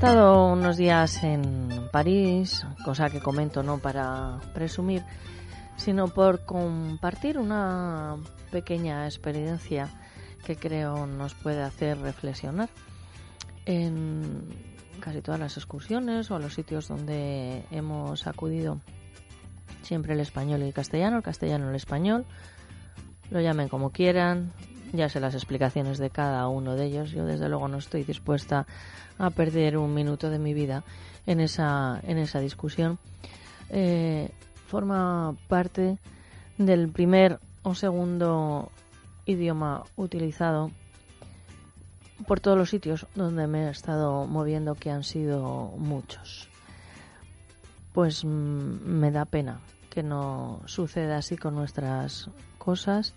Estado unos días en París, cosa que comento no para presumir, sino por compartir una pequeña experiencia que creo nos puede hacer reflexionar. En casi todas las excursiones o a los sitios donde hemos acudido, siempre el español y el castellano, el castellano y el español, lo llamen como quieran, ya sé las explicaciones de cada uno de ellos. Yo desde luego no estoy dispuesta a perder un minuto de mi vida en esa, en esa discusión. Eh, forma parte del primer o segundo idioma utilizado por todos los sitios donde me he estado moviendo, que han sido muchos. Pues mm, me da pena que no suceda así con nuestras cosas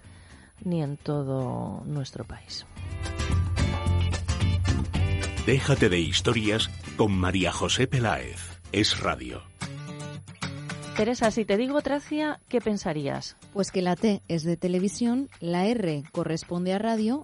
ni en todo nuestro país. Déjate de historias con María José Peláez. Es Radio. Teresa, si te digo Tracia, ¿qué pensarías? Pues que la T es de televisión, la R corresponde a radio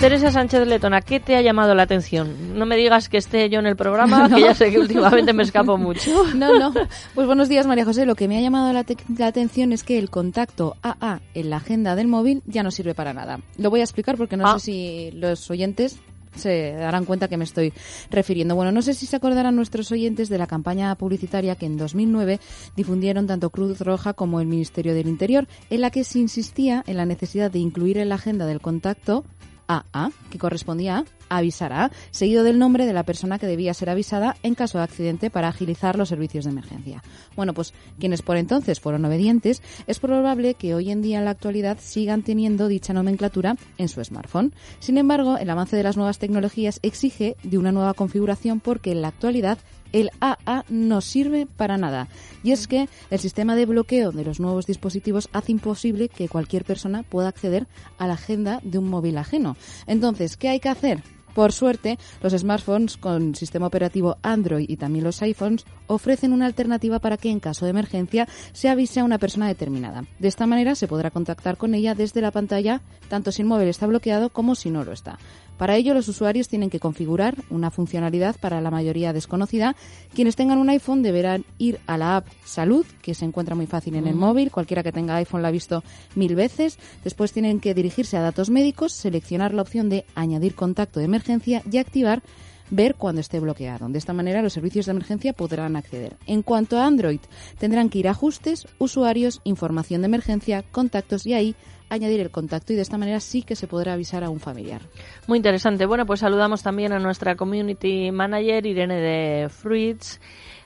Teresa Sánchez Letona, ¿qué te ha llamado la atención? No me digas que esté yo en el programa, que ya sé que últimamente me escapo mucho. No, no. Pues buenos días, María José. Lo que me ha llamado la, te- la atención es que el contacto AA en la agenda del móvil ya no sirve para nada. Lo voy a explicar porque no Ah. sé si los oyentes se darán cuenta que me estoy refiriendo. Bueno, no sé si se acordarán nuestros oyentes de la campaña publicitaria que en 2009 difundieron tanto Cruz Roja como el Ministerio del Interior, en la que se insistía en la necesidad de incluir en la agenda del contacto AA, que correspondía a avisará, seguido del nombre de la persona que debía ser avisada en caso de accidente para agilizar los servicios de emergencia. Bueno, pues quienes por entonces fueron obedientes, es probable que hoy en día en la actualidad sigan teniendo dicha nomenclatura en su smartphone. Sin embargo, el avance de las nuevas tecnologías exige de una nueva configuración porque en la actualidad el AA no sirve para nada. Y es que el sistema de bloqueo de los nuevos dispositivos hace imposible que cualquier persona pueda acceder a la agenda de un móvil ajeno. Entonces, ¿qué hay que hacer? Por suerte, los smartphones con sistema operativo Android y también los iPhones ofrecen una alternativa para que en caso de emergencia se avise a una persona determinada. De esta manera se podrá contactar con ella desde la pantalla, tanto si el móvil está bloqueado como si no lo está. Para ello, los usuarios tienen que configurar una funcionalidad para la mayoría desconocida. Quienes tengan un iPhone deberán ir a la app Salud, que se encuentra muy fácil en el móvil. Cualquiera que tenga iPhone la ha visto mil veces. Después tienen que dirigirse a datos médicos, seleccionar la opción de añadir contacto de emergencia y activar ver cuando esté bloqueado. De esta manera los servicios de emergencia podrán acceder. En cuanto a Android, tendrán que ir a ajustes, usuarios, información de emergencia, contactos y ahí añadir el contacto y de esta manera sí que se podrá avisar a un familiar. Muy interesante. Bueno, pues saludamos también a nuestra community manager Irene de Fruits.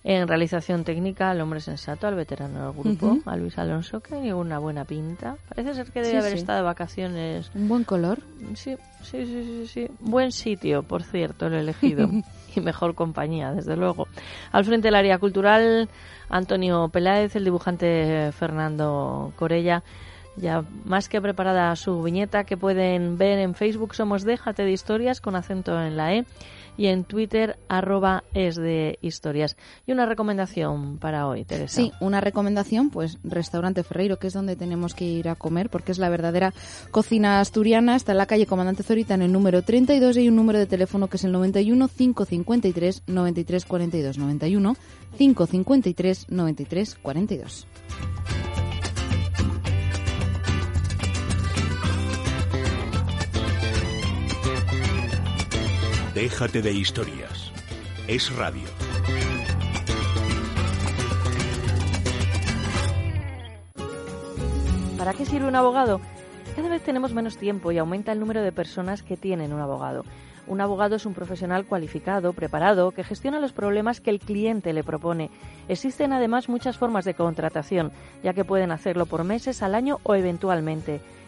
En realización técnica, al hombre sensato, al veterano del grupo, a Luis Alonso, que tiene una buena pinta. Parece ser que debe Sí, haber sí. estado de vacaciones. Un buen color. Sí, sí, sí, sí, sí. Buen sitio, por cierto, lo he elegido. y mejor compañía, desde luego. Al frente del área cultural, Antonio Peláez, el dibujante Fernando Corella. Ya más que preparada su viñeta que pueden ver en Facebook, somos Déjate de Historias con acento en la E. y en Twitter arroba es de historias. Y una recomendación para hoy, Teresa. Sí, una recomendación, pues Restaurante Ferreiro, que es donde tenemos que ir a comer, porque es la verdadera cocina asturiana. Está en la calle Comandante Zorita en el número 32 y hay un número de teléfono que es el 91 553 93 42 91 553 93 42. Déjate de historias. Es radio. ¿Para qué sirve un abogado? Cada vez tenemos menos tiempo y aumenta el número de personas que tienen un abogado. Un abogado es un profesional cualificado, preparado, que gestiona los problemas que el cliente le propone. Existen además muchas formas de contratación, ya que pueden hacerlo por meses, al año o eventualmente.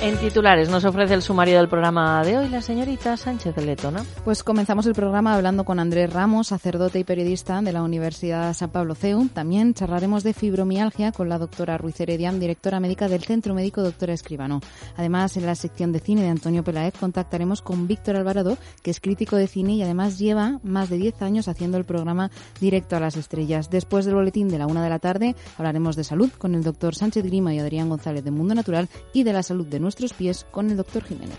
En titulares nos ofrece el sumario del programa de hoy la señorita Sánchez de Letona. Pues comenzamos el programa hablando con Andrés Ramos, sacerdote y periodista de la Universidad San Pablo CEU. También charlaremos de fibromialgia con la doctora Ruiz Heredian, directora médica del Centro Médico Doctora Escribano. Además, en la sección de cine de Antonio Peláez contactaremos con Víctor Alvarado, que es crítico de cine y además lleva más de 10 años haciendo el programa Directo a las Estrellas. Después del boletín de la una de la tarde hablaremos de salud con el doctor Sánchez Grima y Adrián González de Mundo Natural y de la salud de nuestros pies con el doctor Jiménez.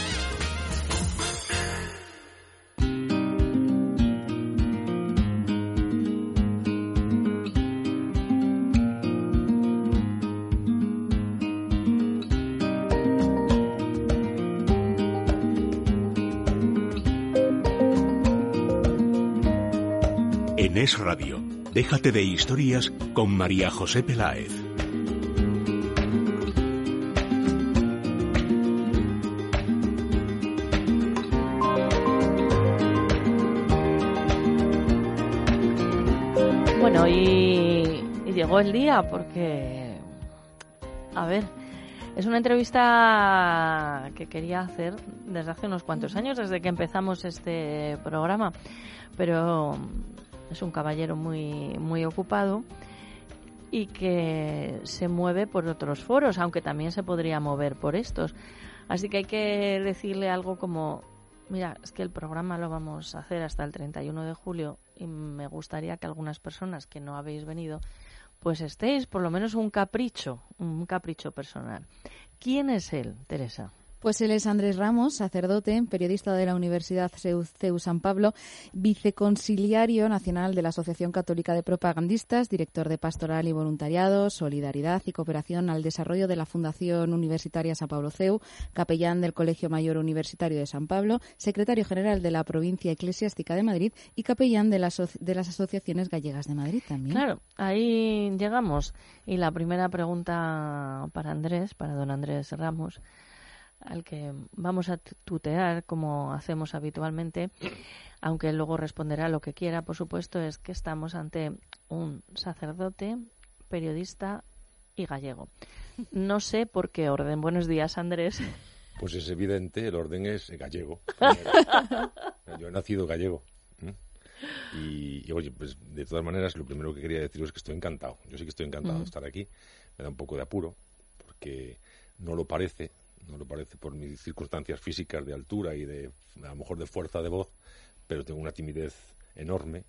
Es Radio, déjate de historias con María José Peláez. Bueno, y llegó el día porque, a ver, es una entrevista que quería hacer desde hace unos cuantos años, desde que empezamos este programa, pero es un caballero muy, muy ocupado y que se mueve por otros foros, aunque también se podría mover por estos. Así que hay que decirle algo como, mira, es que el programa lo vamos a hacer hasta el 31 de julio y me gustaría que algunas personas que no habéis venido, pues estéis por lo menos un capricho, un capricho personal. ¿Quién es él, Teresa? Pues él es Andrés Ramos, sacerdote, periodista de la Universidad CEU San Pablo, viceconciliario nacional de la Asociación Católica de Propagandistas, director de Pastoral y Voluntariado, Solidaridad y Cooperación al Desarrollo de la Fundación Universitaria San Pablo CEU, capellán del Colegio Mayor Universitario de San Pablo, secretario general de la Provincia Eclesiástica de Madrid y capellán de las, de las asociaciones gallegas de Madrid también. Claro, ahí llegamos. Y la primera pregunta para Andrés, para don Andrés Ramos, al que vamos a tutear como hacemos habitualmente, aunque luego responderá lo que quiera, por supuesto, es que estamos ante un sacerdote, periodista y gallego. No sé por qué orden. Buenos días, Andrés. Pues es evidente, el orden es gallego. Yo he nacido gallego. Y, oye, pues de todas maneras, lo primero que quería deciros es que estoy encantado. Yo sí que estoy encantado de estar aquí. Me da un poco de apuro, porque no lo parece, no lo parece por mis circunstancias físicas de altura y de a lo mejor de fuerza de voz, pero tengo una timidez enorme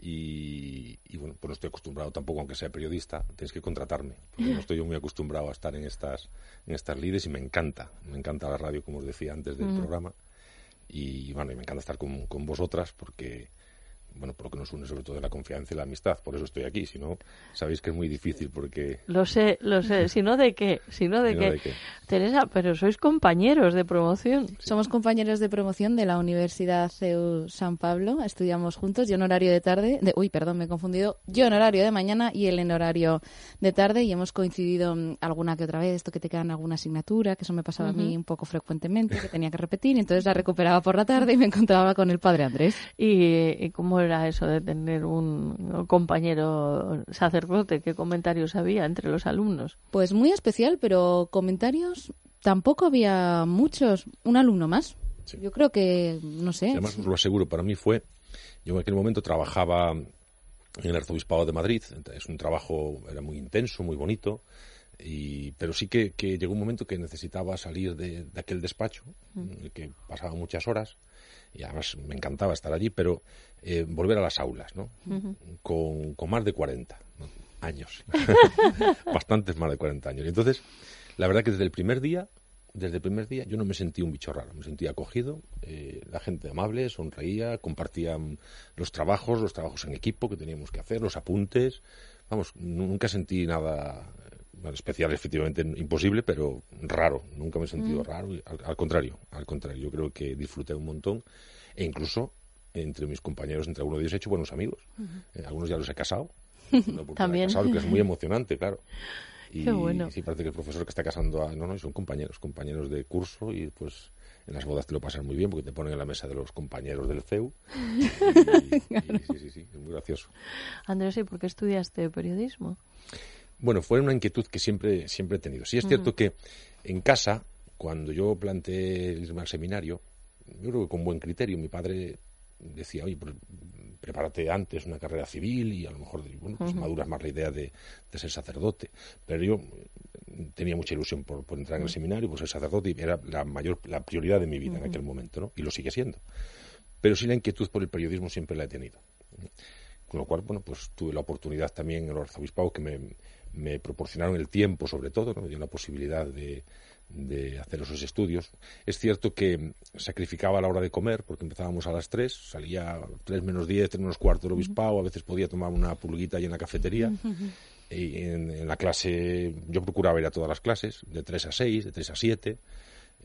y, bueno, pues no estoy acostumbrado tampoco, aunque sea periodista, tienes que contratarme, porque no estoy yo muy acostumbrado a estar en estas, en estas lides y me encanta, me encanta la radio, como os decía antes del mm. programa, y bueno, y me encanta estar con, con vosotras porque bueno, por lo que nos une sobre todo la confianza y la amistad. Por eso estoy aquí. Si no, sabéis que es muy difícil porque... Lo sé, lo sé. Si no, ¿de qué? Si no, ¿de, qué? Teresa, pero sois compañeros de promoción. Somos compañeros de promoción de la Universidad CEU San Pablo. Estudiamos juntos. Yo en horario de tarde... De, uy, perdón, me he confundido. Yo en horario de mañana y él en horario de tarde. Y hemos coincidido alguna que otra vez. Esto que te quedan alguna asignatura, que eso me pasaba a mí un poco frecuentemente, que tenía que repetir. Y entonces la recuperaba por la tarde y me encontraba con el padre Andrés. ¿Y, y cómo era eso de tener un compañero sacerdote? ¿Qué comentarios había entre los alumnos? Pues muy especial, pero comentarios tampoco había muchos. Un alumno más. Yo creo que, no sé. Además, os lo aseguro, para mí fue. Yo en aquel momento trabajaba en el Arzobispado de Madrid. Es un trabajo, era muy intenso, muy bonito. Y, pero sí que, llegó un momento que necesitaba salir de, aquel despacho, mm. que pasaba muchas horas, y además me encantaba estar allí, pero eh, volver a las aulas, ¿no? con, más de 40 años, bastantes más de 40 años. Y entonces, la verdad que desde el primer día, desde el primer día, yo no me sentí un bicho raro, me sentía acogido, eh, la gente amable, sonreía, compartían los trabajos, los trabajos en equipo que teníamos que hacer, los apuntes, vamos, nunca sentí nada especial efectivamente imposible, pero raro. Nunca me he sentido mm. raro. Al, contrario, al contrario, yo creo que disfruté un montón e incluso entre mis compañeros, entre algunos de ellos he hecho buenos amigos. Eh, algunos ya los he casado. También. que es muy emocionante, claro. Y, Qué bueno. sí, parece que el profesor que está casando a... No, no, son compañeros, compañeros de curso y pues en las bodas te lo pasan muy bien porque te ponen en la mesa de los compañeros del CEU. sí, sí, sí, es muy gracioso. Andrés, ¿y por qué estudiaste periodismo? Bueno, fue una inquietud que siempre, siempre he tenido. Sí es cierto que en casa, cuando yo planteé irme al seminario, yo creo que con buen criterio, mi padre decía, oye, pues, prepárate antes una carrera civil y a lo mejor bueno, pues maduras más la idea de, ser sacerdote. Pero yo tenía mucha ilusión por, entrar en el seminario, por ser sacerdote, y era la mayor, la prioridad de mi vida en aquel momento, ¿no? Y lo sigue siendo. Pero sí la inquietud por el periodismo siempre la he tenido. Con lo cual, bueno, pues tuve la oportunidad también en el arzobispado que me, me proporcionaron el tiempo, sobre todo, ¿no? me dio la posibilidad de, de hacer esos estudios. Es cierto que sacrificaba la hora de comer, porque empezábamos a las 3, salía 3 menos 10, 3 menos cuarto del obispado, a veces podía tomar una pulguita ahí en la cafetería. Y en, la clase, yo procuraba ir a todas las clases, de 3 a 6, de 3 a 7,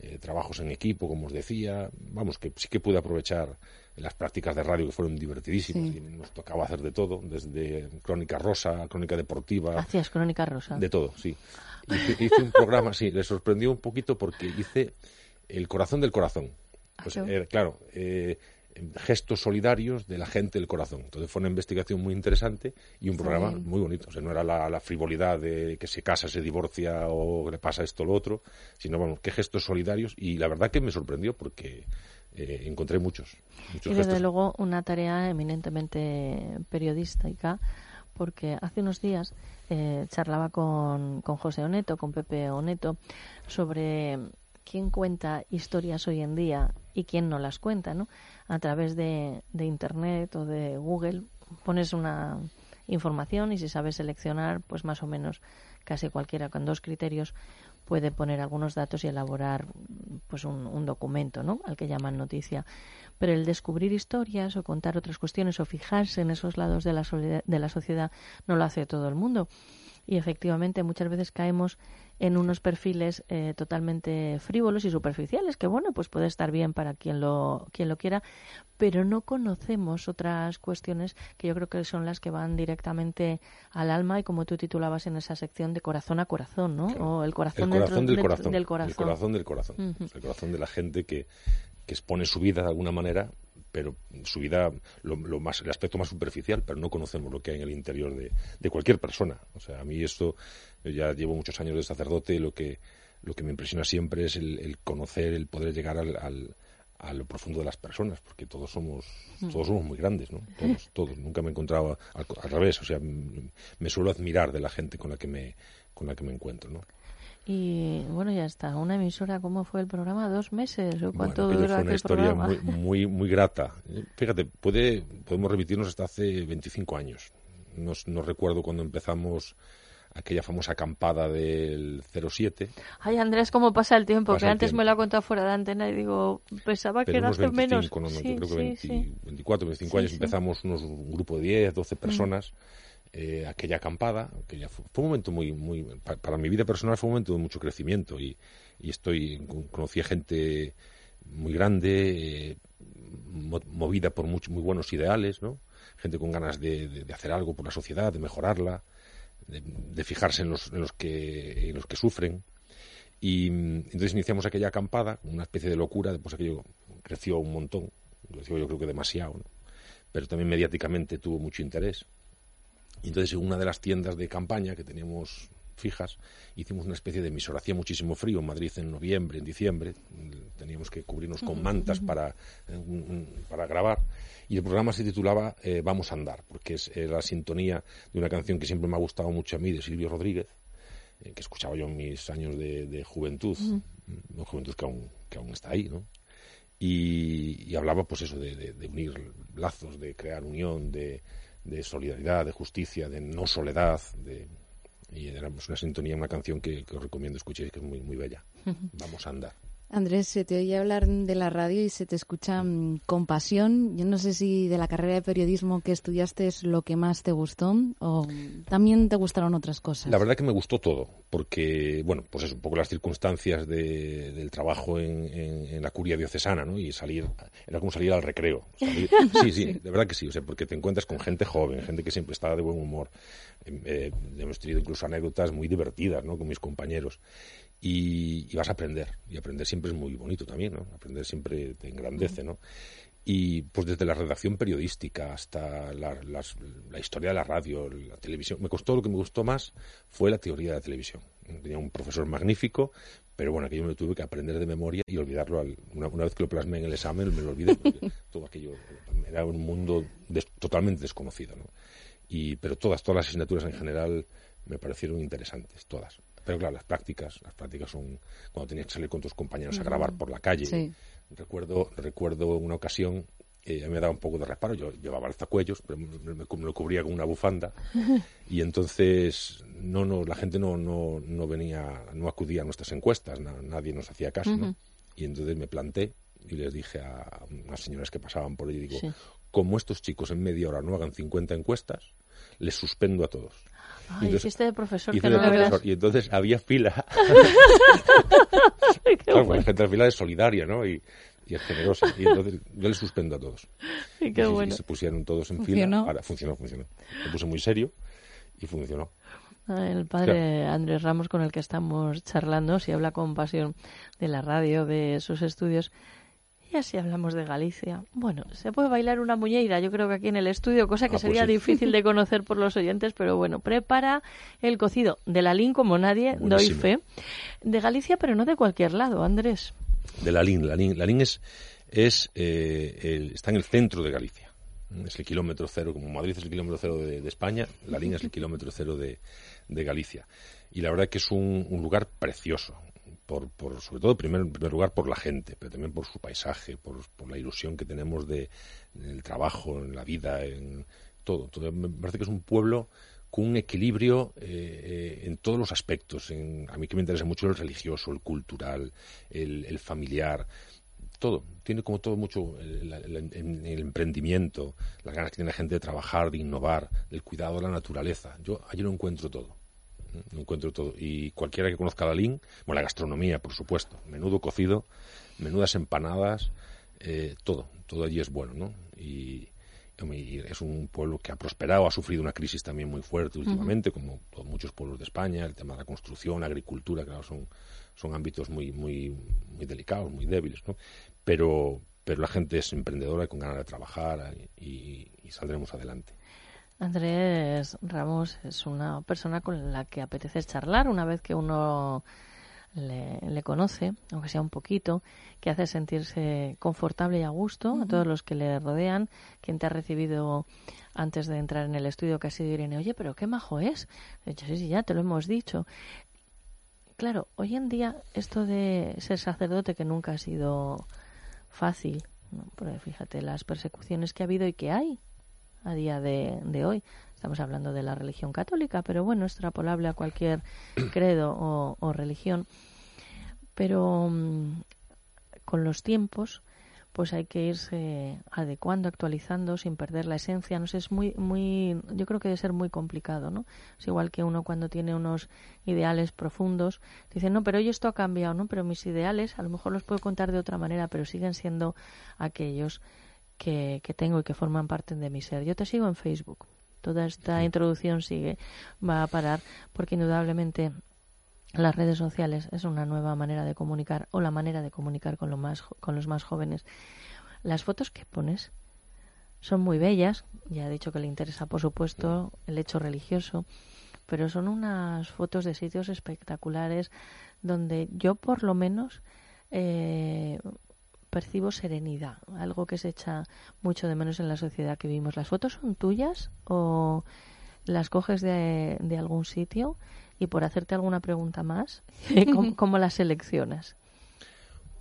eh, trabajos en equipo, como os decía. Vamos, que sí que pude aprovechar las prácticas de radio que fueron divertidísimas y nos tocaba hacer de todo, desde crónica rosa, crónica deportiva. Hacías crónica rosa. De todo, sí. Hice, un programa, sí, le sorprendió un poquito porque hice El corazón del corazón. Ah, pues, eh, claro, eh, gestos solidarios de la gente del corazón. Entonces fue una investigación muy interesante y un programa muy bonito. O sea, no era la, frivolidad de que se casa, se divorcia o le pasa esto o lo otro, sino, bueno, qué gestos solidarios. Y la verdad que me sorprendió porque eh, encontré muchos. muchos y desde luego una tarea eminentemente periodística, porque hace unos días eh, charlaba con, con José Oneto, con Pepe Oneto, sobre quién cuenta historias hoy en día y quién no las cuenta, ¿no? A través de, de Internet o de Google pones una información y si sabes seleccionar, pues más o menos casi cualquiera con dos criterios puede poner algunos datos y elaborar pues un, un documento, ¿no? Al que llaman noticia. Pero el descubrir historias o contar otras cuestiones o fijarse en esos lados de la, de la sociedad no lo hace todo el mundo y efectivamente muchas veces caemos en unos perfiles eh, totalmente frívolos y superficiales que bueno pues puede estar bien para quien lo quien lo quiera pero no conocemos otras cuestiones que yo creo que son las que van directamente al alma y como tú titulabas en esa sección de corazón a corazón no o el corazón, del, corazón, del, corazón el corazón. del corazón. El corazón de la gente que que expone su vida de alguna manera pero su vida, lo, más, el aspecto más superficial, pero no conocemos lo que hay en el interior de, de cualquier persona. O sea, a mí esto, yo ya llevo muchos años de sacerdote, lo que, lo que me impresiona siempre es el, conocer, el poder llegar al, al, a lo profundo de las personas, porque todos somos, todos somos muy grandes, ¿no? Todos, todos. Nunca me encontraba al, al revés, o sea, me suelo admirar de la gente con la que me, con la que me encuentro, ¿no? Y bueno, ya está. Una emisora, ¿cómo fue el programa? ¿Dos meses? ¿O cuánto bueno, fue una historia muy, muy, muy, grata. Fíjate, puede, podemos remitirnos hasta hace 25 años. No, no recuerdo cuando empezamos aquella famosa acampada del 07. Ay, Andrés, ¿cómo pasa el tiempo? que antes me lo ha contado fuera de antena y digo, pensaba que era hace menos. No, no, yo creo que 20, 24, 25 años empezamos unos, un grupo de 10, 12 personas. Eh, aquella acampada, que ya fue, un momento muy, muy, para, mi vida personal fue un momento de mucho crecimiento y, y estoy, conocí a gente muy grande, eh, movida por muy, buenos ideales, ¿no? Gente con ganas de, hacer algo por la sociedad, de mejorarla, de, fijarse en los, en los, que, en los que sufren. Y entonces iniciamos aquella acampada, una especie de locura, después aquello creció un montón, creció yo creo que demasiado, pero también mediáticamente tuvo mucho interés. Y entonces en una de las tiendas de campaña que teníamos fijas, hicimos una especie de emisora. Hacía muchísimo frío en Madrid en noviembre, en diciembre. Teníamos que cubrirnos con mantas para, eh, para grabar. Y el programa se titulaba eh, Vamos a andar, porque es la sintonía de una canción que siempre me ha gustado mucho a mí, de Silvio Rodríguez, eh, que escuchaba yo en mis años de, juventud, una juventud que aún, que aún está ahí, ¿no? Y, hablaba, pues eso, de unir lazos, de crear unión, de de solidaridad, de justicia, de no soledad, de, y era una sintonía, una canción que, os recomiendo escuchéis, que es muy, muy bella. Vamos a andar. Andrés, se te oye hablar de la radio y se te escucha mm, con pasión. Yo no sé si de la carrera de periodismo que estudiaste es lo que más te gustó o también te gustaron otras cosas. La verdad que me gustó todo, porque, bueno, pues es un poco las circunstancias del trabajo en, la curia diocesana, ¿no? Y salir, era como salir al recreo. sí, sí, de verdad que sí, o sea, porque te encuentras con gente joven, gente que siempre está de buen humor. Eh, hemos tenido incluso anécdotas muy divertidas, ¿no? Con mis compañeros y, vas a aprender. Y aprender siempre es muy bonito también, ¿no? Aprender siempre te engrandece, ¿no? Y pues desde la redacción periodística hasta la, historia de la radio, la televisión. Me costó, lo que me gustó más fue la teoría de la televisión. Tenía un profesor magnífico, pero bueno, aquello me tuve que aprender de memoria y olvidarlo. una, vez que lo plasmé en el examen, me lo olvidé todo aquello era un mundo totalmente desconocido, ¿no? Y, pero todas, todas las asignaturas en general me parecieron interesantes, todas. Pero claro, las prácticas, las prácticas son cuando tenías que salir con tus compañeros a grabar por la calle. Recuerdo, recuerdo una ocasión, eh, a mí me daba un poco de reparo, yo llevaba alzacuellos, pero me, lo cubría con una bufanda, y entonces no, no, la gente no, no, no venía, no acudía a nuestras encuestas, nadie nos hacía caso, ¿no? Y entonces me planté y les dije a unas señoras que pasaban por ahí, digo, como estos chicos en media hora no hagan 50 encuestas, les suspendo a todos. Ay, y hiciste de profesor que no profesor, Y entonces había fila. claro, la gente de fila es solidaria, ¿no? Y, y es generosa. Y entonces yo le suspendo a todos. Y, qué bueno. y se pusieron todos en fila. Ahora, funcionó, funcionó. Me puse muy serio y funcionó. El padre Andrés Ramos, con el que estamos charlando, si habla con pasión de la radio, de sus estudios, y así hablamos de Galicia. Bueno, se puede bailar una muñeira, yo creo que aquí en el estudio, cosa que ah, pues sería difícil de conocer por los oyentes, pero bueno, prepara el cocido de la LIN como nadie, doy fe. De Galicia, pero no de cualquier lado, Andrés. De la LIN, la LIN, la LIN es, es eh, está en el centro de Galicia. Es el kilómetro cero, como Madrid es el kilómetro cero de, España, la LIN es el kilómetro cero de, de Galicia. Y la verdad que es un, un lugar precioso, por, por, sobre todo primer, en primer lugar por la gente, pero también por su paisaje, por, la ilusión que tenemos de, el trabajo, en la vida, en todo. Me parece que es un pueblo con un equilibrio eh, eh, en todos los aspectos. En, a mí que me interesa mucho el religioso, el cultural, el, familiar, todo. Tiene como todo mucho el, el, emprendimiento, las ganas que tiene la gente de trabajar, de innovar, el cuidado de la naturaleza. Yo allí lo encuentro todo. Lo encuentro todo. Y cualquiera que conozca la LIN, bueno, la gastronomía, por supuesto, menudo cocido, menudas empanadas, eh, todo, todo allí es bueno, ¿no? Y, es un pueblo que ha prosperado, ha sufrido una crisis también muy fuerte últimamente, como muchos pueblos de España, el tema de la construcción, la agricultura, claro, son, son ámbitos muy, muy, muy delicados, muy débiles, ¿no? Pero, pero la gente es emprendedora y con ganas de trabajar y, y saldremos adelante. Andrés Ramos es una persona con la que apetece charlar una vez que uno le, conoce, aunque sea un poquito, que hace sentirse confortable y a gusto a todos los que le rodean, quien te ha recibido antes de entrar en el estudio, que ha sido Irene, oye, pero qué majo es. De hecho, sí, sí, ya te lo hemos dicho. Claro, hoy en día esto de ser sacerdote, que nunca ha sido fácil, ¿no? Porque fíjate las persecuciones que ha habido y que hay a día de, de hoy. Estamos hablando de la religión católica, pero bueno, extrapolable a cualquier credo o, religión. Pero mm, con los tiempos, pues hay que irse adecuando, actualizando sin perder la esencia. No sé, es muy, muy, yo creo que debe ser muy complicado, ¿no? Es igual que uno cuando tiene unos ideales profundos, dice, no, pero hoy esto ha cambiado, ¿no? Pero mis ideales a lo mejor los puedo contar de otra manera, pero siguen siendo aquellos que, que tengo y que forman parte de mi ser. Yo te sigo en Facebook toda esta introducción sigue, va a parar, porque indudablemente las redes sociales es una nueva manera de comunicar o la manera de comunicar con, lo más, con los más jóvenes. Las fotos que pones son muy bellas, ya he dicho que le interesa, por supuesto, el hecho religioso, pero son unas fotos de sitios espectaculares donde yo, por lo menos, eh, percibo serenidad, algo que se echa mucho de menos en la sociedad que vivimos. ¿Las fotos son tuyas o las coges de, algún sitio? Y por hacerte alguna pregunta más, ¿cómo, las seleccionas?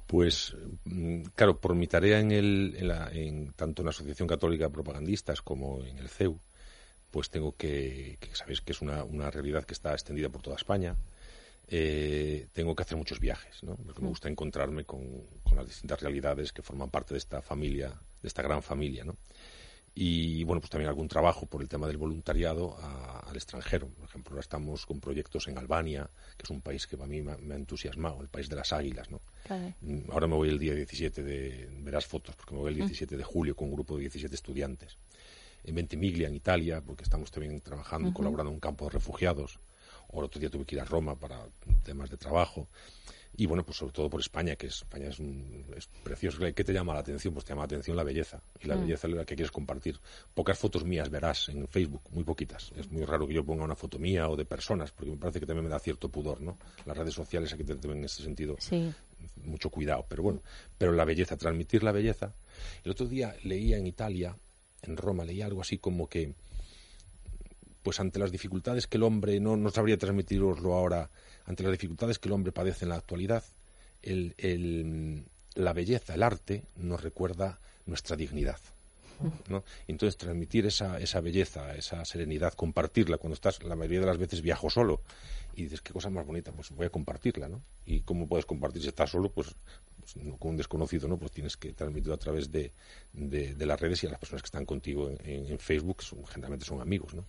Pues, mm, claro, por mi tarea en, el, en, tanto en la Asociación Católica de Propagandistas como en el CEU, pues tengo que, que sabéis que es una, una realidad que está extendida por toda España, eh, tengo que hacer muchos viajes, ¿no? Porque me gusta encontrarme con, las distintas realidades que forman parte de esta familia, de esta gran familia, ¿no? Y bueno, pues también algún trabajo por el tema del voluntariado al extranjero. Por ejemplo, ahora estamos con proyectos en Albania, que es un país que a mí me, ha entusiasmado, el país de las águilas, ¿no? Mm, ahora me voy el día 17 de, verás fotos, porque me voy el 17 mm. de julio con un grupo de 17 estudiantes. En Ventimiglia, en Italia, porque estamos también trabajando y colaborando en un campo de refugiados o el otro día tuve que ir a Roma para temas de trabajo. Y bueno, pues sobre todo por España, que España es, un, es precioso. ¿Qué te llama la atención? Pues te llama la atención la belleza. Y la mm. belleza es la que quieres compartir. Pocas fotos mías verás en Facebook, muy poquitas. Es muy raro que yo ponga una foto mía o de personas, porque me parece que también me da cierto pudor, ¿no? Las redes sociales hay que tener en ese sentido mucho cuidado. Pero bueno, pero la belleza, transmitir la belleza. El otro día leía en Italia, en Roma, leía algo así como que pues ante las dificultades que el hombre, no, no sabría transmitiroslo ahora, ante las dificultades que el hombre padece en la actualidad, el, la belleza, el arte, nos recuerda nuestra dignidad. ¿no? Entonces, transmitir esa, esa belleza, esa serenidad, compartirla. Cuando estás, la mayoría de las veces viajo solo y dices, qué cosa más bonita, pues voy a compartirla, ¿no? Y cómo puedes compartir si estás solo, pues, pues con un desconocido, ¿no? Pues tienes que transmitirlo a través de, de, las redes y a las personas que están contigo en, en Facebook, son, generalmente son amigos, ¿no?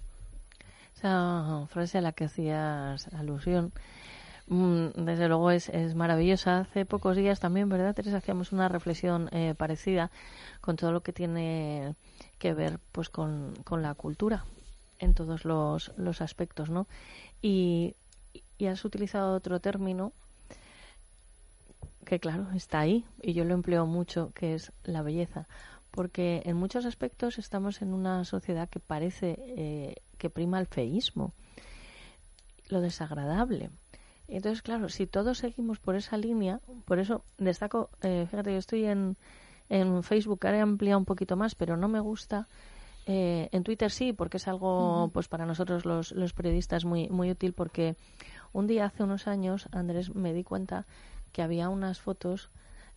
Esa frase a la que hacías alusión, mm, desde luego es, es maravillosa. Hace pocos días también, ¿verdad, Teresa? Hacíamos una reflexión eh, parecida con todo lo que tiene que ver pues con, con la cultura en todos los, los aspectos, ¿no? Y, y has utilizado otro término que, claro, está ahí y yo lo empleo mucho, que es la belleza porque en muchos aspectos estamos en una sociedad que parece eh, que prima el feísmo, lo desagradable. Entonces, claro, si todos seguimos por esa línea, por eso destaco, eh, fíjate, yo estoy en, en Facebook, ahora he ampliado un poquito más, pero no me gusta. Eh, en Twitter sí, porque es algo, pues para nosotros los, los periodistas muy, muy útil, porque un día hace unos años, Andrés, me di cuenta que había unas fotos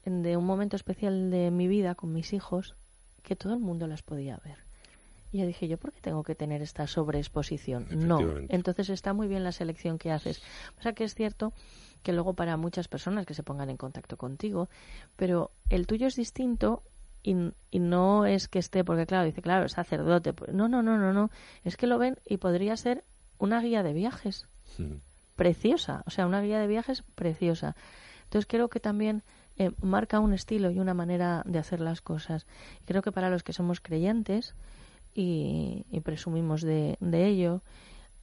de un momento especial de mi vida con mis hijos que todo el mundo las podía ver. Y yo dije, ¿yo por qué tengo que tener esta sobreexposición? No. Entonces está muy bien la selección que haces. O sea que es cierto que luego para muchas personas que se pongan en contacto contigo, pero el tuyo es distinto y, y, no es que esté, porque claro, dice, claro, es sacerdote. Pues, no, no, no, no, no. Es que lo ven y podría ser una guía de viajes. Preciosa. O sea, una guía de viajes preciosa. Entonces creo que también eh, marca un estilo y una manera de hacer las cosas. Creo que para los que somos creyentes y, presumimos de, ello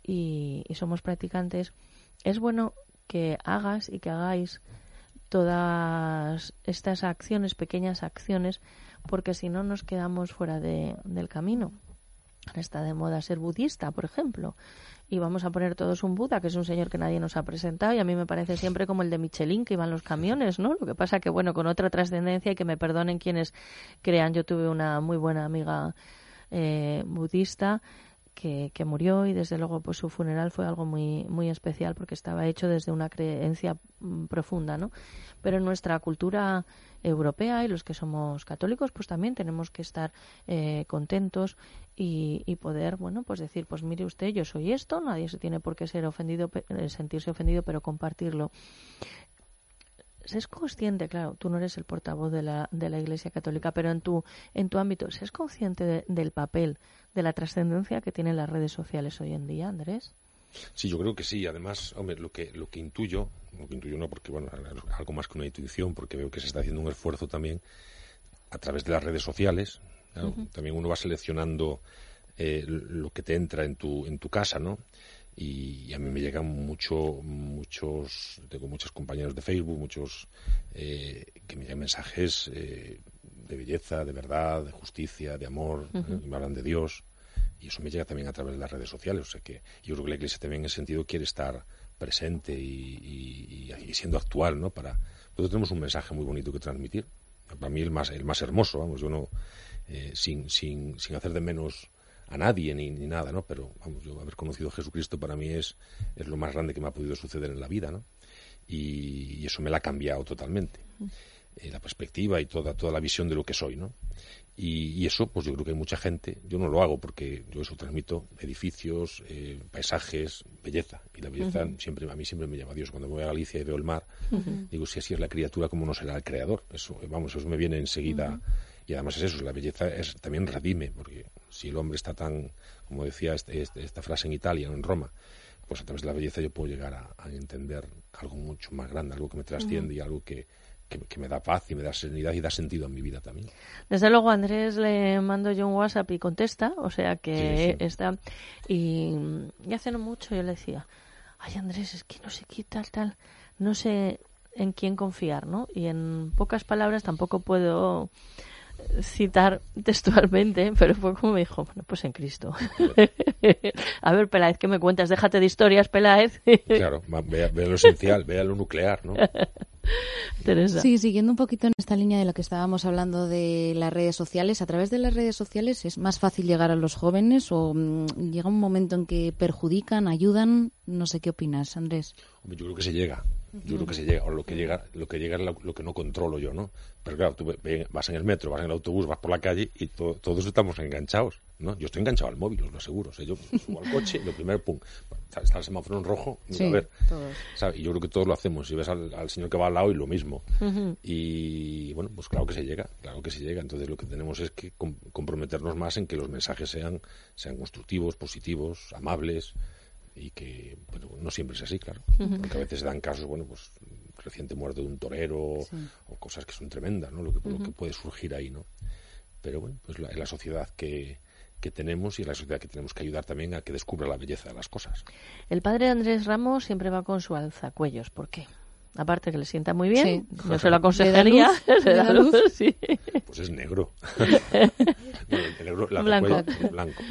y, somos practicantes, es bueno que hagas y que hagáis todas estas acciones, pequeñas acciones, porque si no nos quedamos fuera de, del camino. Ahora está de moda ser budista, por ejemplo, y vamos a poner todos un Buda, que es un señor que nadie nos ha presentado, y a mí me parece siempre como el de Michelin, que iban los camiones, ¿no? Lo que pasa que, bueno, con otra trascendencia, y que me perdonen quienes crean, yo tuve una muy buena amiga eh, budista que, que, murió y desde luego pues su funeral fue algo muy muy especial porque estaba hecho desde una creencia mm, profunda no pero en nuestra cultura europea y los que somos católicos pues también tenemos que estar eh, contentos y, y, poder bueno pues decir pues mire usted yo soy esto nadie se tiene por qué ser ofendido sentirse ofendido pero compartirlo es consciente, claro, tú no eres el portavoz de la, de la Iglesia Católica, pero en tu, en tu ámbito, ¿es consciente del papel, de la trascendencia que tienen las redes sociales hoy en día, Andrés? Sí, yo creo que sí. Además, hombre, lo que, lo que intuyo, lo que intuyo no porque, bueno, algo más que una intuición, porque veo que se está haciendo un esfuerzo también a través de las redes sociales. También uno va seleccionando eh, lo que te entra en tu, en tu casa, ¿no? Y, a mí me llegan mucho, muchos, tengo muchos compañeros de Facebook, muchos eh, que me llegan mensajes eh, de belleza, de verdad, de justicia, de amor, ¿eh? me hablan de Dios y eso me llega también a través de las redes sociales, o sea que yo creo que la Iglesia también en ese sentido quiere estar presente y, siendo actual, ¿no? Para nosotros tenemos un mensaje muy bonito que transmitir, para mí el más el más hermoso, vamos, yo no sin, sin, sin hacer de menos a nadie ni, ni, nada, ¿no? Pero vamos, yo haber conocido a Jesucristo para mí es, es lo más grande que me ha podido suceder en la vida, ¿no? Y, eso me la ha cambiado totalmente. Eh, la perspectiva y toda, toda la visión de lo que soy, ¿no? Y, eso, pues yo creo que hay mucha gente, yo no lo hago porque yo eso transmito edificios, eh, paisajes, belleza. Y la belleza siempre, a mí siempre me llama a Dios. Cuando voy a Galicia y veo el mar, digo, si así es la criatura, ¿cómo no será el creador? Eso, vamos, eso me viene enseguida. Y además es eso, la belleza es, también redime, porque si el hombre está tan, como decía este, este, esta frase en Italia, en Roma, pues a través de la belleza yo puedo llegar a, entender algo mucho más grande, algo que me trasciende y algo que, que, me da paz y me da serenidad y da sentido a mi vida también. Desde luego, Andrés le mando yo un WhatsApp y contesta, o sea que está. Y, y, hace no mucho yo le decía, ay Andrés, es que no sé qué tal, tal, no sé en quién confiar, ¿no? Y en pocas palabras tampoco puedo citar textualmente, pero fue como me dijo, bueno, pues en Cristo. a ver, Peláez, ¿qué me cuentas? Déjate de historias, Peláez. claro, vea, lo esencial, vea lo nuclear, ¿no? Teresa. Sí, siguiendo un poquito en esta línea de lo que estábamos hablando de las redes sociales, a través de las redes sociales es más fácil llegar a los jóvenes o mm, llega un momento en que perjudican, ayudan, no sé qué opinas, Andrés. Yo creo que se llega. Yo creo que se llega, o lo que llega, lo que llega es lo, que no controlo yo, ¿no? Pero claro, tú vas en el metro, vas en el autobús, vas por la calle y todos estamos enganchados, ¿no? Yo estoy enganchado al móvil, os lo aseguro. O sea, yo subo al coche y lo primero, pum, está el semáforo en rojo, a ver. Y yo creo que todos lo hacemos. Si ves al, señor que va al lado y lo mismo. Y bueno, pues claro que se llega, claro que se llega. Entonces lo que tenemos es que comprometernos más en que los mensajes sean, sean constructivos, positivos, amables y que no siempre es así, claro, porque a veces se dan casos, bueno, pues reciente muerte de un torero o cosas que son tremendas, ¿no? Lo que, que, puede surgir ahí, ¿no? Pero bueno, pues la, la sociedad que, que tenemos y la sociedad que tenemos que ayudar también a que descubra la belleza de las cosas. El padre Andrés Ramos siempre va con su alzacuellos, ¿por qué? Aparte que le sienta muy bien, yo se lo aconsejaría. Pues es negro. el negro blanco. blanco.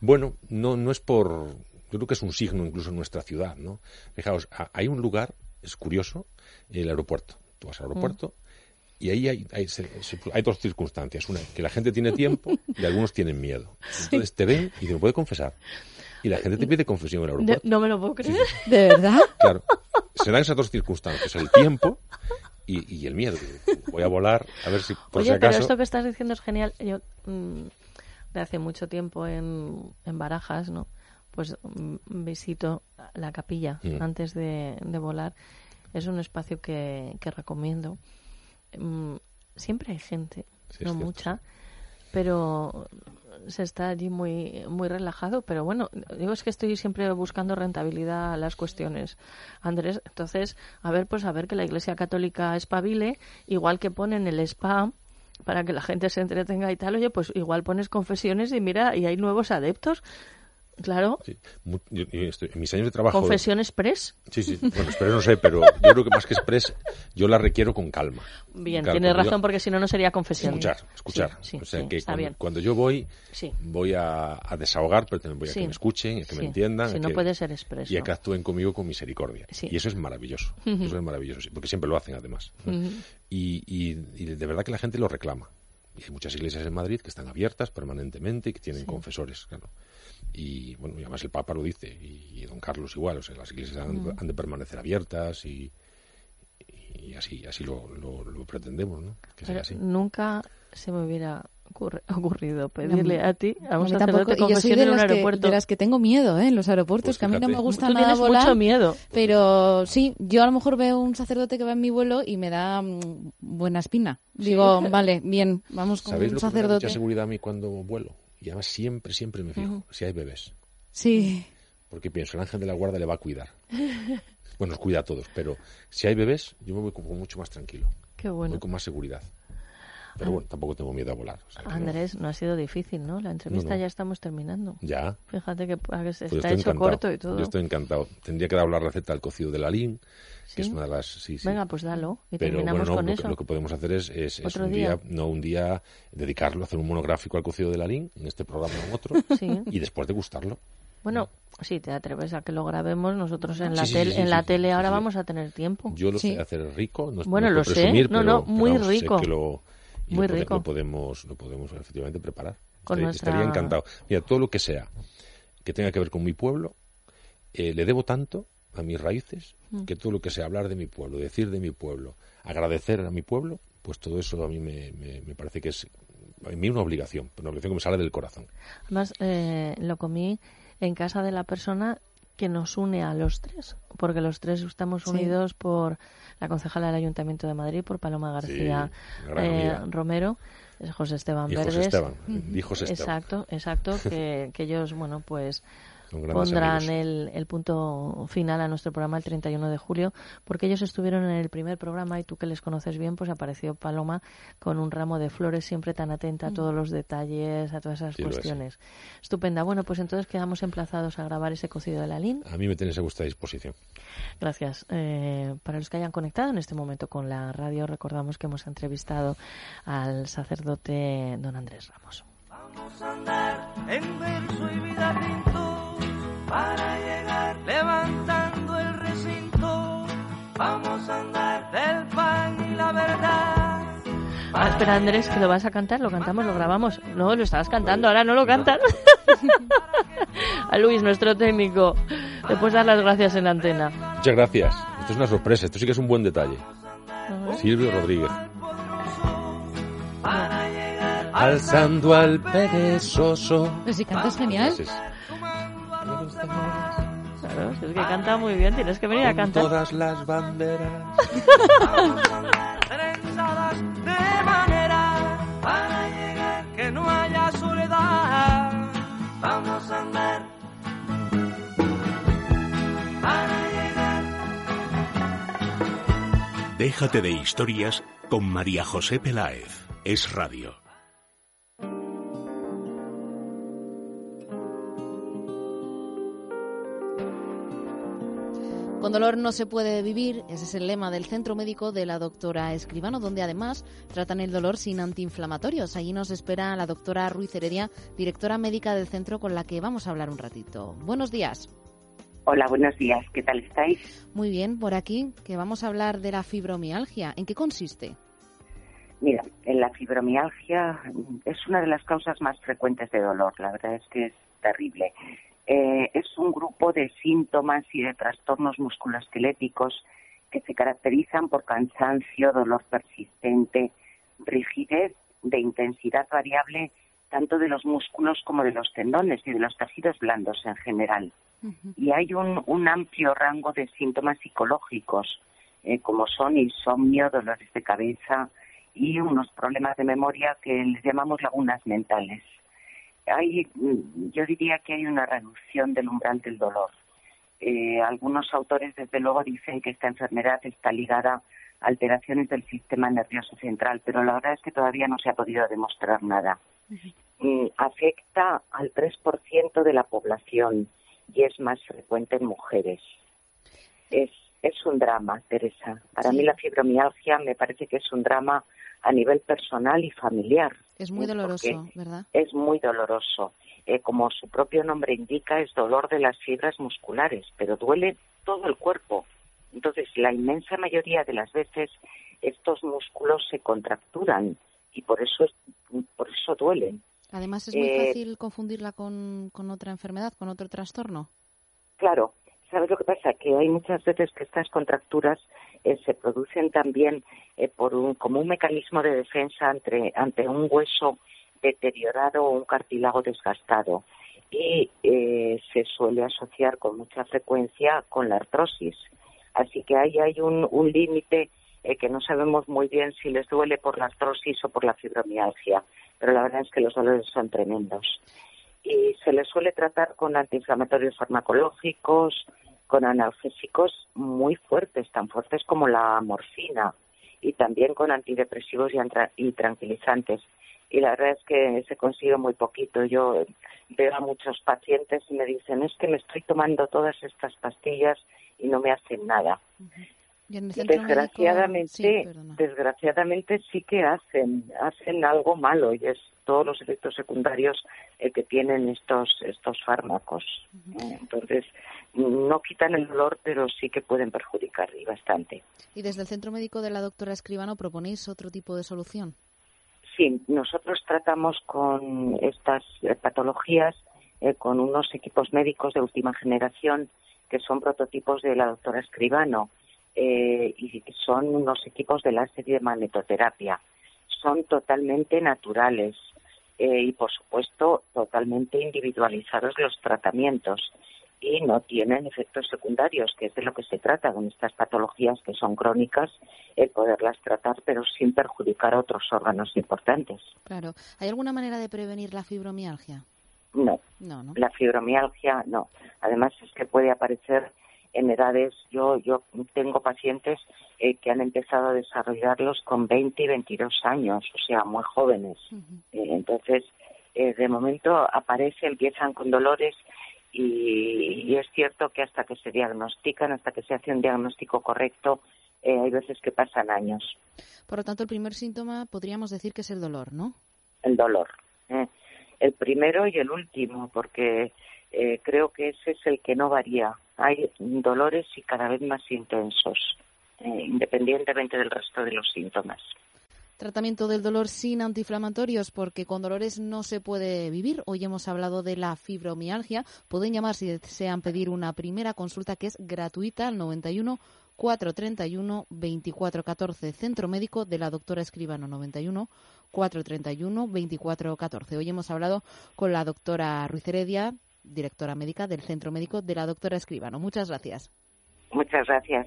Bueno, no, no es por yo creo que es un signo incluso en nuestra ciudad, ¿no? Fijaos, hay un lugar, es curioso, el aeropuerto. Tú vas al aeropuerto y ahí hay, hay, dos circunstancias. Una, que la gente tiene tiempo y algunos tienen miedo. Entonces te ven y te lo puede confesar. Y la gente te pide confesión en el aeropuerto. No, me lo puedo creer. ¿De verdad? Claro. Se dan esas dos circunstancias, el tiempo y, el miedo. Voy a volar a ver si por Oye, si acaso... pero esto que estás diciendo es genial. Yo... Mm, de hace mucho tiempo en, en Barajas, ¿no? Pues visito la capilla antes de, de volar. Es un espacio que, que recomiendo. Mm, Siempre hay gente, Sí, no mucha, pero se está allí muy muy relajado. Pero bueno, digo es que estoy siempre buscando rentabilidad a las cuestiones, Andrés. Entonces, a ver, pues a ver que la Iglesia Católica espabile, igual que ponen el spa para que la gente se entretenga y tal, oye, pues igual pones confesiones y mira, y hay nuevos adeptos. Claro, Sí. Estoy- en mis años de trabajo... confesión express. Sí, sí. Bueno, Express no sé, pero yo creo que más que Express, yo la requiero con calma. Bien, Claro, tienes yo- razón, porque si no, no sería confesión. Escuchar, escuchar. Sí, sí, o sea sí, que está cuando, bien. cuando yo voy, Sí. voy a, a desahogar, pero también voy a que me escuchen, a que me entiendan. A no que- puede ser expreso. Y a que actúen conmigo con misericordia. Sí. Y eso es maravilloso. Eso es maravilloso, sí, porque siempre lo hacen además. y- y de verdad que la gente lo reclama. Y hay muchas iglesias en Madrid que están abiertas permanentemente y que tienen confesores, claro. Y bueno, y además el Papa lo dice, y, y don Carlos igual, o sea, las iglesias han, han de permanecer abiertas y, y así, así lo, lo- lo pretendemos, ¿no? Que sea así. nunca se me hubiera ocurri- ocurrido pedirle No, a ti, a un sacerdote, Y yo soy de en un las, que, de las que tengo miedo ¿eh? en los aeropuertos, Pues que a mí no me gusta Tú nada volar. mucho miedo. Pero sí, yo a lo mejor veo un sacerdote que va en mi vuelo y me da mm, buena espina. Digo, vale, bien, vamos con ¿Sabéis un lo que me da sacerdote. mucha seguridad a mí cuando vuelo? Y además siempre, siempre me fijo, si hay bebés. Sí, Porque pienso, el ángel de la guarda le va a cuidar. Bueno, nos cuida a todos, pero si hay bebés, yo me voy como mucho más tranquilo. Qué bueno. Voy con más seguridad. Pero bueno, tampoco tengo miedo a volar. o sea que no. Andrés, no ha sido difícil, ¿no? La entrevista No, no. ya estamos terminando. Ya. Fíjate que ah, Pues está hecho encantado. corto y todo. Yo estoy encantado. Tendría que dar la receta del cocido de la lin, ¿Sí? que es una de las... Sí, sí. Venga, pues dalo. Y Pero terminamos bueno, no, con lo, eso. que, lo que podemos hacer es, es, es ¿Otro un día? día, no un día, dedicarlo, hacer un monográfico al cocido de la lin, en este programa o en otro, y después degustarlo. Bueno, si te atreves a que lo grabemos, nosotros en la, Sí, sí, tele, sí, en sí, la sí, tele sí, ahora sí. vamos a tener tiempo. Yo lo Sí. sé hacer rico, no, Bueno, no lo sé. presumir, No, pero, no, pero muy sé rico. que lo, y Muy lo, rico. lo podemos, lo podemos efectivamente preparar. Con Estaría- nuestra- Estaría encantado. Mira, todo lo que sea que tenga que ver con mi pueblo, eh, le debo tanto a mis raíces Mm. que todo lo que sea hablar de mi pueblo, decir de mi pueblo, agradecer a mi pueblo, pues todo eso a mí me, me- me parece que es a mí una obligación, una obligación que me sale del corazón. Además, eh, lo comí en casa de la persona que nos une a los tres, porque los tres estamos Sí. unidos por la concejala del Ayuntamiento de Madrid, por Paloma García eh. Romero, es José Esteban Y José Verdes. Esteban, y José Esteban. Exacto, exacto, que, que ellos, bueno, pues pondrán el, el punto final a nuestro programa el 31 de julio, porque ellos estuvieron en el primer programa y tú que les conoces bien, pues apareció Paloma con un ramo de flores, siempre tan atenta a todos los detalles, a todas esas Sí, lo es. cuestiones. Estupenda. Bueno, pues entonces quedamos emplazados a grabar ese cocido de la LIN. A mí me tenéis a vuestra disposición. Gracias. Eh, para los que hayan conectado en este momento con la radio, recordamos que hemos entrevistado al sacerdote don Andrés Ramos. Vamos a andar en verso y vida pinto para llegar levantando el recinto. Vamos a andar del pan y la verdad. Ah, espera, Andrés, que lo vas a cantar, lo cantamos, lo grabamos. No, lo estabas cantando, ahora no lo cantan. a Luis, nuestro técnico, le puedes dar las gracias en la antena. Muchas gracias. Esto es una sorpresa, esto sí que es un buen detalle. Silvio Rodríguez. Para llegar Alzando al perezoso. pero si cantas genial. Claro, si es que canta muy bien, tienes que venir a cantar. todas las banderas. trenzadas de manera para llegar que no haya soledad. Vamos a andar para llegar. Déjate de historias con María José Peláez. Es radio. Con dolor no se puede vivir, ese es el lema del centro médico de la doctora Escribano, donde además tratan el dolor sin antiinflamatorios. Allí nos espera la doctora Ruiz Heredia, directora médica del centro, con la que vamos a hablar un ratito. Buenos días. Hola, buenos días. ¿Qué tal estáis? Muy bien, por aquí, que vamos a hablar de la fibromialgia. ¿En qué consiste? Mira, en la fibromialgia es una de las causas más frecuentes de dolor. La verdad es que es terrible. Eh, es un grupo de síntomas y de trastornos musculoesqueléticos que se caracterizan por cansancio, dolor persistente, rigidez de intensidad variable tanto de los músculos como de los tendones y de los tejidos blandos en general. Y hay un, un, amplio rango de síntomas psicológicos, eh, como son insomnio, dolores de cabeza y unos problemas de memoria que les llamamos lagunas mentales. Hay, yo diría que hay una reducción del umbral del dolor. Eh, algunos autores, desde luego, dicen que esta enfermedad está ligada a alteraciones del sistema nervioso central, pero la verdad es que todavía no se ha podido demostrar nada. Mm, afecta al 3% de la población y es más frecuente en mujeres. Es, es un drama, Teresa. Para mí la fibromialgia me parece que es un drama a nivel personal y familiar. Es muy doloroso, ¿verdad? Es muy doloroso. Eh, como su propio nombre indica, es dolor de las fibras musculares, pero duele todo el cuerpo. Entonces, la inmensa mayoría de las veces estos músculos se contracturan y por eso, por eso duelen. Además, es muy eh, fácil confundirla con, con otra enfermedad, con otro trastorno. Claro, ¿sabes lo que pasa? Que hay muchas veces que estas contracturas eh, se producen también por un, como un mecanismo de defensa ante, ante un hueso deteriorado o un cartílago desgastado y eh, se suele asociar con mucha frecuencia con la artrosis. Así que ahí hay un, límite eh, que no sabemos muy bien si les duele por la artrosis o por la fibromialgia, pero la verdad es que los dolores son tremendos. Y se les suele tratar con antiinflamatorios farmacológicos, con analgésicos muy fuertes, tan fuertes como la morfina, y también con antidepresivos y tranquilizantes y la verdad es que se consigue muy poquito. Yo veo a muchos pacientes y me dicen, es que me estoy tomando todas estas pastillas y no me hacen nada. desgraciadamente, desgraciadamente sí que hacen, hacen algo malo y es todos los efectos secundarios eh, que tienen estos estos fármacos. Entonces, no quitan el dolor, pero sí que pueden perjudicar y bastante. ¿Y desde el Centro Médico de la doctora Escribano proponéis otro tipo de solución? Sí, nosotros tratamos con estas eh, patologías eh, con unos equipos médicos de última generación que son prototipos de la doctora Escribano eh, y son unos equipos de láser y de magnetoterapia. Son totalmente naturales y, por supuesto, totalmente individualizados los tratamientos y no tienen efectos secundarios, que es de lo que se trata con estas patologías que son crónicas, el poderlas tratar, pero sin perjudicar a otros órganos importantes. Claro. ¿Hay alguna manera de prevenir la fibromialgia? No. No, La fibromialgia no. Además es que puede aparecer en edades, yo, yo tengo pacientes eh, que han empezado a desarrollarlos con 20 y 22 años, o sea, muy jóvenes. Eh, entonces, eh, de momento aparece, empiezan con dolores y, es cierto que hasta que se diagnostican, hasta que se hace un diagnóstico correcto, eh, hay veces que pasan años. Por lo tanto, el primer síntoma podríamos decir que es el dolor, ¿no? El dolor. El primero y el último, porque eh, creo que ese es el que no varía. Hay dolores y cada vez más intensos, independientemente del resto de los síntomas. Tratamiento del dolor sin antiinflamatorios porque con dolores no se puede vivir. Hoy hemos hablado de la fibromialgia. Pueden llamar si desean pedir una primera consulta que es gratuita al 91 431 2414. Centro Médico de la doctora Escribano 91 431 2414. Hoy hemos hablado con la doctora Ruiz Heredia, directora médica del Centro Médico de la doctora Escribano. Muchas gracias. Muchas gracias.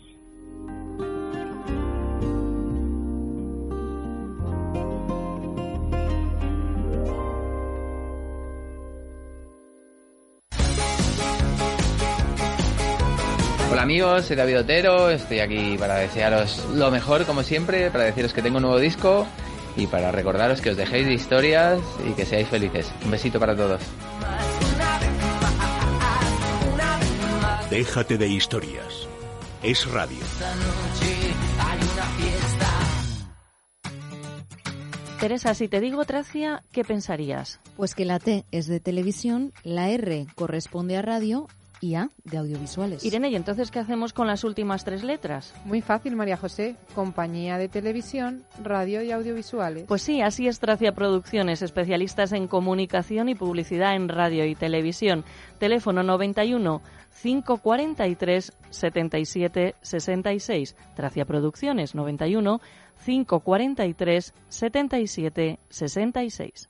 Hola amigos, soy David Otero, estoy aquí para desearos lo mejor como siempre, para deciros que tengo un nuevo disco y para recordaros que os dejéis de historias y que seáis felices. Un besito para todos. Déjate de historias. Es radio. Teresa, si te digo Tracia, ¿qué pensarías? Pues que la T es de televisión, la R corresponde a radio de audiovisuales. Irene, ¿y entonces qué hacemos con las últimas tres letras? Muy fácil, María José. Compañía de televisión, radio y audiovisuales. Pues sí, así es Tracia Producciones, especialistas en comunicación y publicidad en radio y televisión. Teléfono 91 543 77 66. Tracia Producciones 91 543 77 66.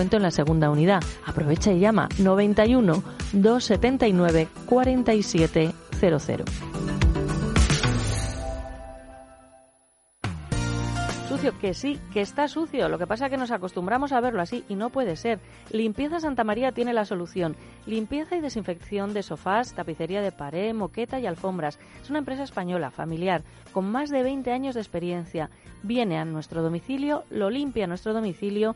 en la segunda unidad. Aprovecha y llama 91 279 4700. Sucio, que sí, que está sucio. Lo que pasa es que nos acostumbramos a verlo así y no puede ser. Limpieza Santa María tiene la solución. Limpieza y desinfección de sofás, tapicería de pared, moqueta y alfombras. Es una empresa española, familiar, con más de 20 años de experiencia. Viene a nuestro domicilio, lo limpia a nuestro domicilio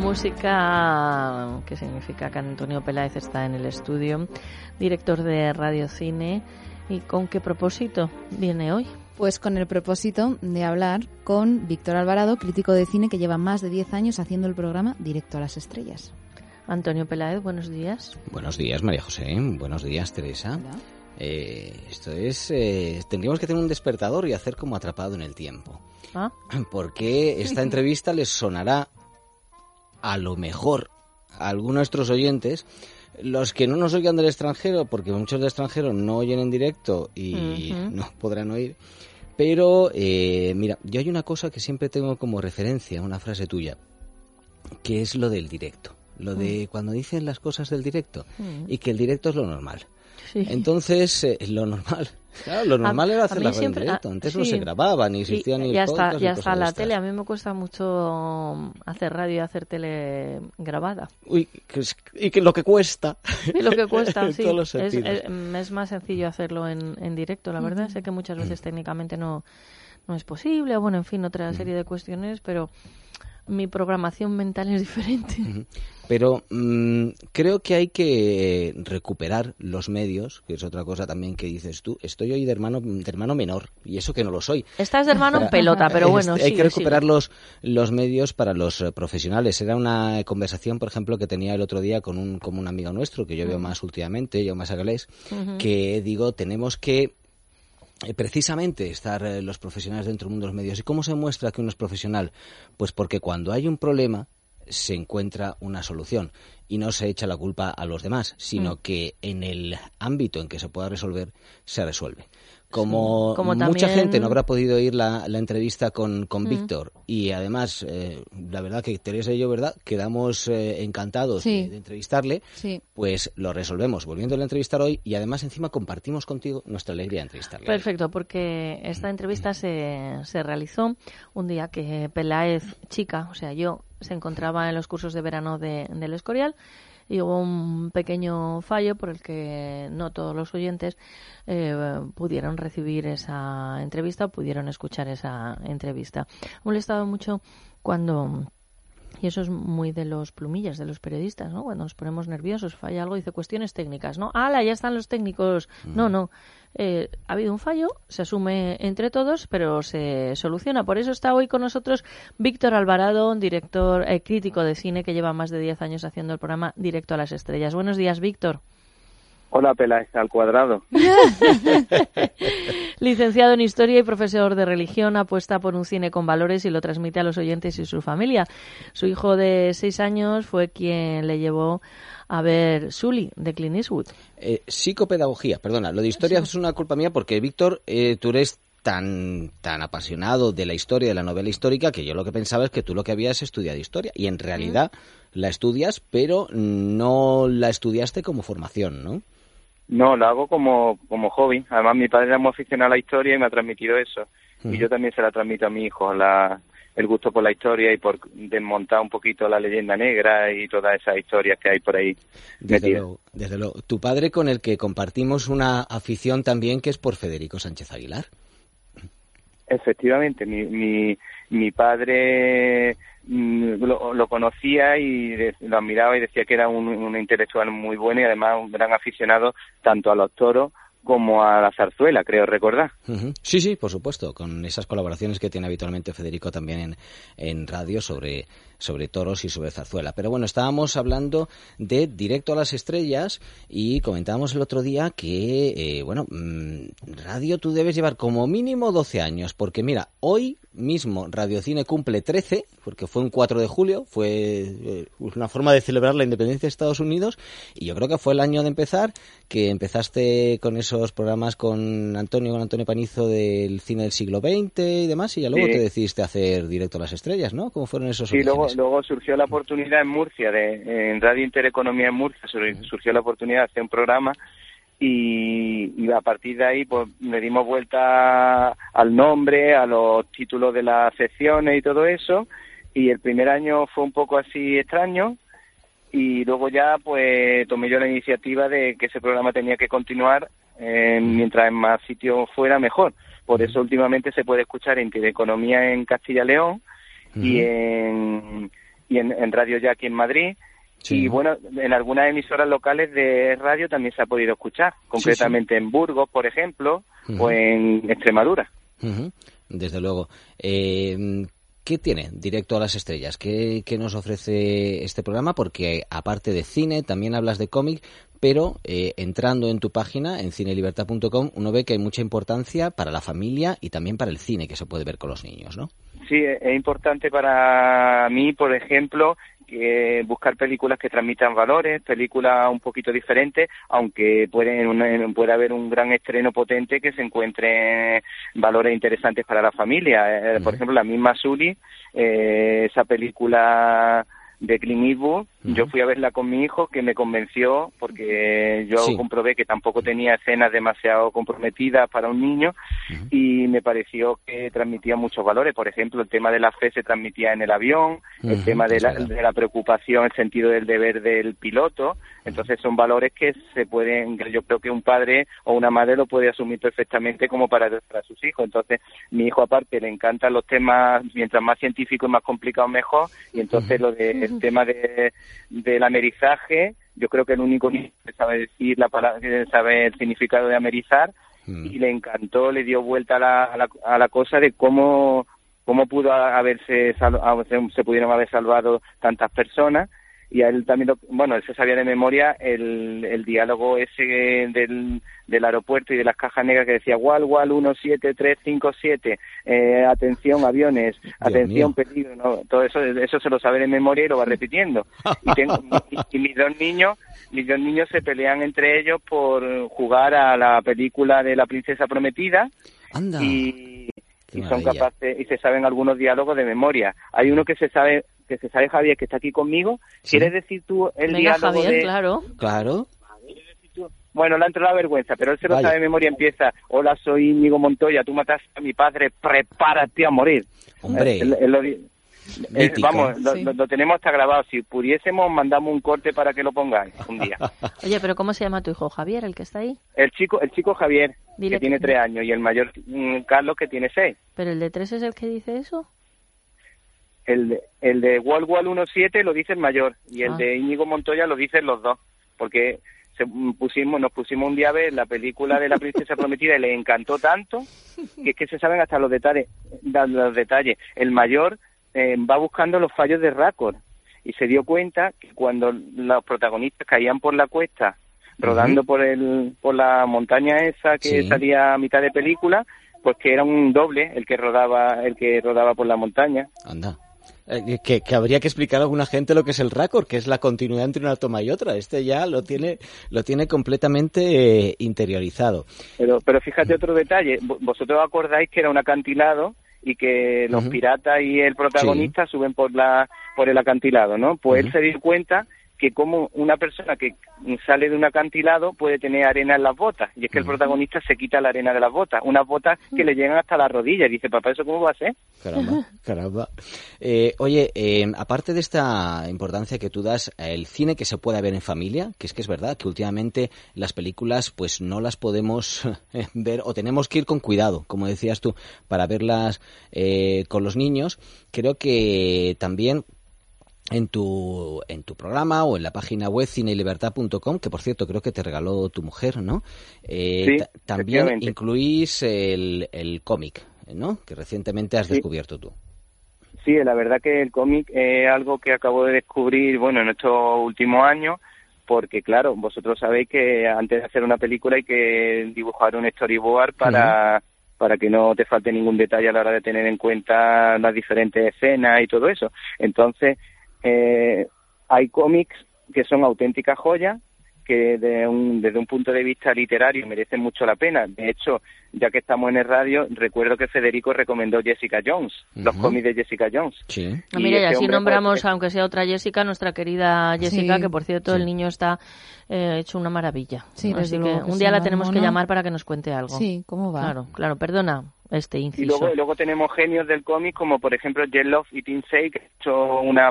Música, que significa que Antonio Peláez está en el estudio, director de Radio Cine. ¿Y con qué propósito viene hoy? Pues con el propósito de hablar con Víctor Alvarado, crítico de cine que lleva más de 10 años haciendo el programa Directo a las Estrellas. Antonio Peláez, buenos días. Buenos días, María José. Buenos días, Teresa. Eh, esto es. Eh, tendríamos que tener un despertador y hacer como atrapado en el tiempo. ¿Ah? Porque esta entrevista les sonará a lo mejor a algunos de nuestros oyentes, los que no nos oigan del extranjero, porque muchos del extranjero no oyen en directo y no podrán oír, pero eh, mira, yo hay una cosa que siempre tengo como referencia, una frase tuya, que es lo del directo, lo de cuando dicen las cosas del directo y que el directo es lo normal. Entonces, eh, lo normal Claro, lo normal era hacer la radio en directo. Antes no se grababa, ni existía ni ya está, ya está la tele. A mí me cuesta mucho hacer radio y hacer tele grabada. Uy, y que lo que cuesta. Y lo que cuesta, sí. es, más sencillo hacerlo en, en directo, la verdad. Sé que muchas veces técnicamente no, no es posible, o bueno, en fin, otra serie de cuestiones, pero mi programación mental es diferente. Pero mm, creo que hay que recuperar los medios, que es otra cosa también que dices tú. Estoy hoy de hermano, de hermano menor, y eso que no lo soy. Estás de hermano en pelota, pero bueno. hay que recuperar los, los medios para los eh, profesionales. Era una conversación, por ejemplo, que tenía el otro día con un, como un amigo nuestro, que yo veo más últimamente, yo más agalés, que digo, tenemos que precisamente estar eh, los profesionales dentro del mundo de los medios. ¿Y cómo se muestra que uno es profesional? Pues porque cuando hay un problema se encuentra una solución y no se echa la culpa a los demás, sino mm. que en el ámbito en que se pueda resolver se resuelve. Como, mucha gente no habrá podido oír la, entrevista con, con mm. Víctor y además, eh, la verdad que Teresa y yo, ¿verdad? Quedamos eh, encantados de, entrevistarle, pues lo resolvemos volviendo a entrevistar hoy y además encima compartimos contigo nuestra alegría de entrevistarle. Perfecto, porque esta entrevista se, se realizó un día que Peláez, chica, o sea, yo, se encontraba en los cursos de verano de, del Escorial y hubo un pequeño fallo por el que no todos los oyentes eh, pudieron recibir esa entrevista o pudieron escuchar esa entrevista. Molestado mucho cuando y eso es muy de los plumillas, de los periodistas, ¿no? Cuando nos ponemos nerviosos, falla algo, dice cuestiones técnicas, ¿no? ¡Hala, ya están los técnicos! No, mm. no. Eh, ha habido un fallo, se asume entre todos, pero se soluciona. Por eso está hoy con nosotros Víctor Alvarado, director eh, crítico de cine que lleva más de 10 años haciendo el programa Directo a las Estrellas. Buenos días, Víctor. Hola, Peláez, al cuadrado. Licenciado en Historia y profesor de religión, apuesta por un cine con valores y lo transmite a los oyentes y su familia. Su hijo de seis años fue quien le llevó a ver Sully, de Clint Eastwood. Eh, psicopedagogía, perdona, lo de historia es una culpa mía porque, Víctor, eh, tú eres tan, tan apasionado de la historia, de la novela histórica, que yo lo que pensaba es que tú lo que habías estudiado historia. Y en realidad la estudias, pero no la estudiaste como formación, ¿no? No, lo hago como, como hobby. Además, mi padre era muy aficionado a la historia y me ha transmitido eso. Y yo también se la transmito a mi hijo, la, el gusto por la historia y por desmontar un poquito la leyenda negra y todas esas historias que hay por ahí. Desde luego, desde luego. Tu padre con el que compartimos una afición también que es por Federico Sánchez Aguilar. Efectivamente, mi, mi, mi padre mm, lo, lo conocía y lo admiraba y decía que era un, un intelectual muy bueno y además un gran aficionado tanto a los toros como a la zarzuela, creo recordar. Sí, sí, por supuesto, con esas colaboraciones que tiene habitualmente Federico también en, en radio sobre, sobre toros y sobre zarzuela. Pero bueno, estábamos hablando de Directo a las Estrellas y comentábamos el otro día que, eh, bueno, mm, radio tú debes llevar como mínimo 12 años, porque mira, hoy mismo Radio Cine cumple 13, porque fue un 4 de julio, fue eh, una forma de celebrar la independencia de Estados Unidos, y yo creo que fue el año de empezar, que empezaste con esos programas con Antonio, con Antonio Panizo del cine del siglo XX y demás, y ya luego Sí. te decidiste hacer directo a las estrellas, ¿no? ¿Cómo fueron esos Sí, luego, orígenes? luego surgió la oportunidad en Murcia, de, en Radio Intereconomía en Murcia, sur- surgió la oportunidad de hacer un programa y, y a partir de ahí pues le dimos vuelta al nombre, a los títulos de las secciones y todo eso y el primer año fue un poco así extraño y luego ya pues tomé yo la iniciativa de que ese programa tenía que continuar eh, mientras en más sitios fuera mejor. Por eso últimamente se puede escuchar en Economía en Castilla y León y en, y en, en Radio aquí en Madrid. Y bueno, en algunas emisoras locales de radio también se ha podido escuchar, concretamente en Burgos, por ejemplo, o en Extremadura. Desde luego. Eh, ¿Qué tiene Directo a las Estrellas? ¿Qué, qué nos ofrece este programa? Porque aparte de cine, también hablas de cómic, pero eh, entrando en tu página, en cinelibertad.com, uno ve que hay mucha importancia para la familia y también para el cine que se puede ver con los niños, ¿no? Sí, es es importante para mí, por ejemplo, que buscar películas que transmitan valores, películas un poquito diferentes, aunque pueden, una- puede haber un gran estreno potente que se encuentre valores interesantes para la familia. Eh, Por ejemplo, la misma Sully, eh, esa película de Clint Eastwood, yo fui a verla con mi hijo que me convenció porque yo Sí. comprobé que tampoco tenía escenas demasiado comprometidas para un niño y me pareció que transmitía muchos valores. Por ejemplo, el tema de la fe se transmitía en el avión, el tema de la, de la preocupación, el sentido del deber del piloto. Entonces son valores que se pueden, que yo creo que un padre o una madre lo puede asumir perfectamente como para, para sus hijos. Entonces mi hijo aparte le encantan los temas, mientras más científicos y más complicados mejor, y entonces lo del tema de, del amerizaje, yo creo que el único niño que sabe decir la palabra, que sabe el significado de amerizar, y le encantó, le dio vuelta a la, a la, a la cosa de cómo cómo pudo haberse se pudieron haber salvado tantas personas y a él también lo- bueno él se sabía de memoria el, el diálogo ese del, del aeropuerto y de las cajas negras que decía Wal Wal 17357 eh, atención aviones atención mío. peligro ¿no? todo eso eso se lo sabe de memoria y lo va repitiendo y, tengo, y, y mis dos niños mis dos niños se pelean entre ellos por jugar a la película de la princesa prometida Anda. y, Qué y son capaces y se saben algunos diálogos de memoria. Hay uno que se sabe que se sabe Javier que está aquí conmigo. ¿Quieres decir tú el Venga, diálogo Javier, de claro. Claro. Bueno, le ha entrado la vergüenza, pero él se lo Vaya. sabe de memoria. Empieza: Hola, soy Íñigo Montoya. Tú mataste a mi padre. Prepárate a morir. Hombre. Él- él lo eh, vamos, lo, Sí. lo- lo tenemos hasta grabado. Si pudiésemos, mandamos un corte para que lo pongáis un día. Oye, pero ¿cómo se llama tu hijo Javier, el que está ahí? El chico, el chico Javier, Dile que tiene que- tres años, y el mayor mm, Carlos, que tiene seis. ¿Pero el de tres es el que dice eso? El de, el de Wall Wall 17 lo dice el mayor y el Ah. de Íñigo Montoya lo dicen los dos, porque se mm, pusimos, nos pusimos un día a ver la película de la princesa prometida y le encantó tanto que es que se saben hasta los detalles. Los detalles. El mayor eh, va buscando los fallos de récord y se dio cuenta que cuando los protagonistas caían por la cuesta rodando por el por la montaña esa que Sí. salía a mitad de película, pues que era un doble el que rodaba el que rodaba por la montaña. Anda. Eh, que, que habría que explicar a alguna gente lo que es el récord, que es la continuidad entre una toma y otra. Este ya lo tiene, lo tiene completamente eh, interiorizado. Pero, pero fíjate otro detalle. Vo- Vosotros acordáis que era un acantilado y que los piratas y el protagonista suben por la por el acantilado, ¿no? Pues él Ujú. se dio cuenta que como una persona que sale de un acantilado puede tener arena en las botas. Y es que el protagonista se quita la arena de las botas, unas botas que le llegan hasta la rodilla. Y dice, papá, ¿eso cómo va a ser? Caramba, caramba. Eh, oye, eh, aparte de esta importancia que tú das, el cine que se puede ver en familia, que es que es verdad que últimamente las películas pues no las podemos ver o tenemos que ir con cuidado, como decías tú, para verlas eh, con los niños. Creo que también en tu, en tu programa o en la página web cinelibertad.com, que por cierto creo que te regaló tu mujer, ¿no? Sí, también incluís el, el cómic, ¿no? Que recientemente has Sí. descubierto tú. Sí, la verdad que el cómic es algo que acabo de descubrir, bueno, en estos últimos años, porque claro, vosotros sabéis que antes de hacer una película hay que dibujar un storyboard para, para que no te falte ningún detalle a la hora de tener en cuenta las diferentes escenas y todo eso. Entonces, eh, hay cómics que son auténticas joyas que de un- desde un punto de vista literario merecen mucho la pena. De hecho, ya que estamos en el radio, recuerdo que Federico recomendó Jessica Jones, los cómics de Jessica Jones. Sí. Ah, mira, y este así hombre, nombramos, pues, aunque sea otra Jessica, nuestra querida Jessica, Sí. que por cierto Sí. el niño está eh, hecho una maravilla. Sí, así que un día la ¿no, tenemos que llamar para que nos cuente algo. Sí, ¿cómo va? Claro, claro, perdona este Y inciso. luego, luego tenemos genios del cómic como por ejemplo Jet Love y Tim Say, que han hecho una,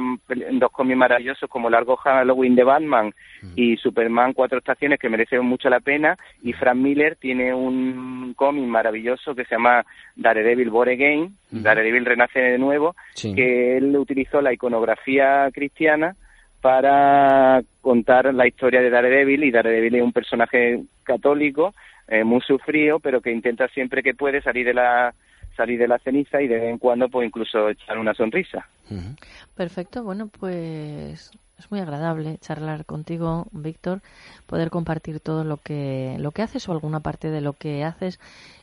dos cómics maravillosos como Largo Halloween de Batman y Superman Cuatro Estaciones que merecen mucho la pena. Y Frank Miller tiene un cómic maravilloso que se llama Daredevil Born Again, Daredevil Renace de nuevo, Sí. que él utilizó la iconografía cristiana para contar la historia de Daredevil y Daredevil es un personaje católico eh, muy sufrido pero que intenta siempre que puede salir de la salir de la ceniza y de vez en cuando pues incluso echar una sonrisa. Perfecto, bueno, pues es muy agradable charlar contigo, Víctor, poder compartir todo lo que lo que haces o alguna parte de lo que haces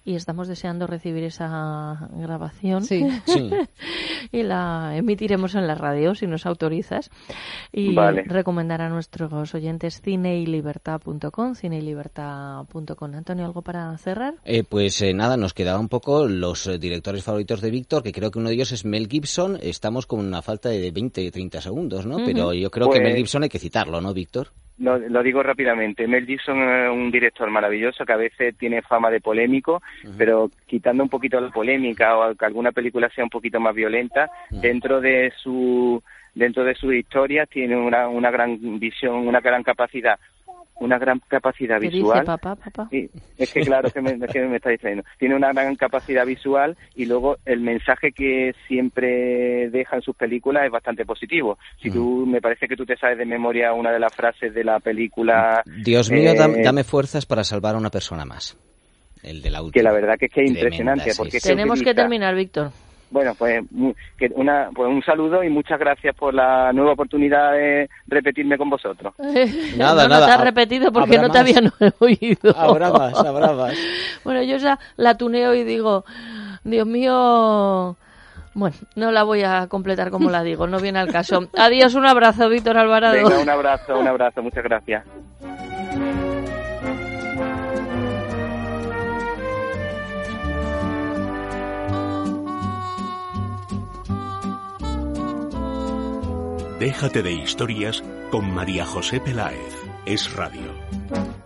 y estamos deseando recibir esa grabación Sí. Sí. y la emitiremos en la radio si nos autorizas y Vale. recomendar a nuestros oyentes cineylibertad.com, cineylibertad.com. Antonio, ¿algo para cerrar? Eh, pues eh, nada, nos quedaba un poco los eh, directores favoritos de Víctor, que creo que uno de ellos es Mel Gibson. Estamos con una falta de 20, 30 segundos, ¿no? Pero yo creo que Pues- Mel Gibson hay que citarlo, ¿no, Víctor? Lo, lo digo rápidamente. Mel Gibson es un director maravilloso que a veces tiene fama de polémico, pero quitando un poquito la polémica o que alguna película sea un poquito más violenta, dentro de su dentro de sus historias tiene una, una gran visión, una gran capacidad, una gran capacidad ¿Qué dice visual. papá, papá? Sí, es que claro, que me, es que me está distrayendo. Tiene una gran capacidad visual y luego el mensaje que siempre deja en sus películas es bastante positivo. Si tú, me parece que tú te sabes de memoria una de las frases de la película. Dios mío, eh, dam- dame fuerzas para salvar a una persona más. El de la última. que la verdad que es que es Tremenda, impresionante. sí, porque sí. es que Tenemos que terminar, Víctor. Bueno, pues, mu- que una, pues un saludo y muchas gracias por la nueva oportunidad de repetirme con vosotros. Nada, no, nada, No te has ha- repetido porque no te más. habían oído. Habrá más, habrá más. Bueno, yo ya la tuneo y digo, Dios mío. Bueno, no la voy a completar como la digo, no viene al caso. Adiós, un abrazo, Víctor Alvarado. Venga, un abrazo, un abrazo, muchas gracias. Déjate de historias con María José Peláez. Es radio.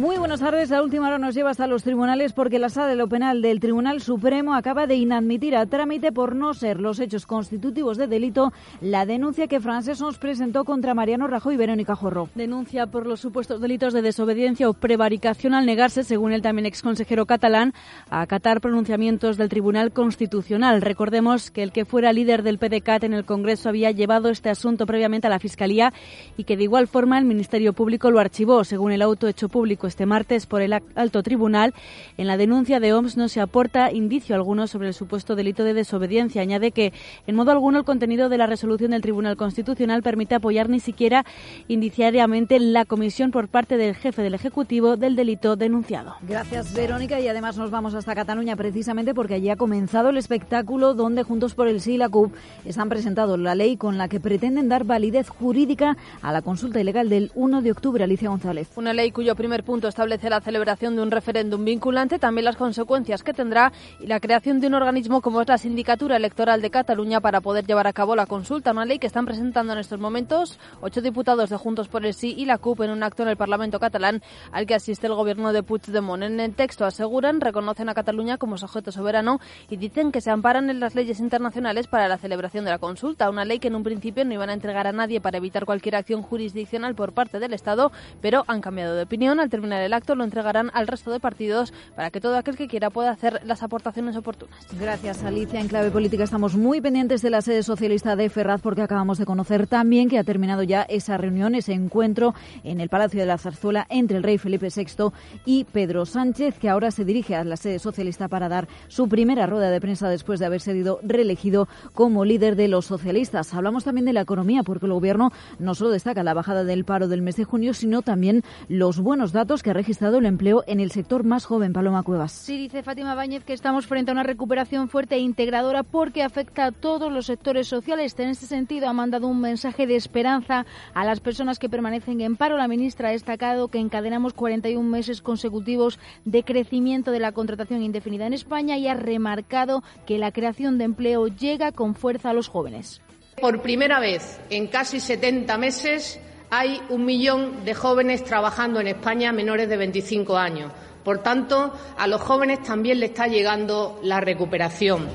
Muy buenas tardes. La última hora nos lleva hasta los tribunales porque la sala de lo penal del Tribunal Supremo acaba de inadmitir a trámite por no ser los hechos constitutivos de delito la denuncia que Francesons presentó contra Mariano Rajoy y Verónica Jorro. Denuncia por los supuestos delitos de desobediencia o prevaricación al negarse, según el también exconsejero catalán, a acatar pronunciamientos del Tribunal Constitucional. Recordemos que el que fuera líder del PDCAT en el Congreso había llevado este asunto previamente a la Fiscalía y que de igual forma el Ministerio Público lo archivó, según el auto hecho público este martes por el alto tribunal. En la denuncia de OMS no se aporta indicio alguno sobre el supuesto delito de desobediencia. Añade que, en modo alguno, el contenido de la resolución del Tribunal Constitucional permite apoyar ni siquiera indiciariamente la comisión por parte del jefe del Ejecutivo del delito denunciado. Gracias, Verónica. Y además nos vamos hasta Cataluña precisamente porque allí ha comenzado el espectáculo donde Juntos por el Sí y la CUP están presentando la ley con la que pretenden dar validez jurídica a la consulta ilegal del 1 de octubre. Alicia González. Una ley cuyo primer punto establece la celebración de un referéndum vinculante, también las consecuencias que tendrá y la creación de un organismo como es la Sindicatura Electoral de Cataluña para poder llevar a cabo la consulta, una ley que están presentando en estos momentos ocho diputados de Juntos por el Sí y la CUP en un acto en el Parlamento catalán al que asiste el gobierno de Puigdemont. En el texto aseguran, reconocen a Cataluña como sujeto soberano y dicen que se amparan en las leyes internacionales para la celebración de la consulta, una ley que en un principio no iban a entregar a nadie para evitar cualquier acción jurisdiccional por parte del Estado, pero han cambiado de opinión al terminar el acto lo entregarán al resto de partidos para que todo aquel que quiera pueda hacer las aportaciones oportunas. Gracias, Alicia. En clave política estamos muy pendientes de la sede socialista de Ferraz porque acabamos de conocer también que ha terminado ya esa reunión, ese encuentro en el Palacio de la Zarzuela entre el rey Felipe VI y Pedro Sánchez, que ahora se dirige a la sede socialista para dar su primera rueda de prensa después de haber sido reelegido como líder de los socialistas. Hablamos también de la economía porque el Gobierno no solo destaca la bajada del paro del mes de junio, sino también los buenos datos que ha registrado el empleo en el sector más joven, Paloma Cuevas. Sí, dice Fátima Báñez que estamos frente a una recuperación fuerte e integradora porque afecta a todos los sectores sociales. En este sentido, ha mandado un mensaje de esperanza a las personas que permanecen en paro. La ministra ha destacado que encadenamos 41 meses consecutivos de crecimiento de la contratación indefinida en España y ha remarcado que la creación de empleo llega con fuerza a los jóvenes. Por primera vez en casi 70 meses, hay un millón de jóvenes trabajando en España menores de 25 años. Por tanto, a los jóvenes también le está llegando la recuperación.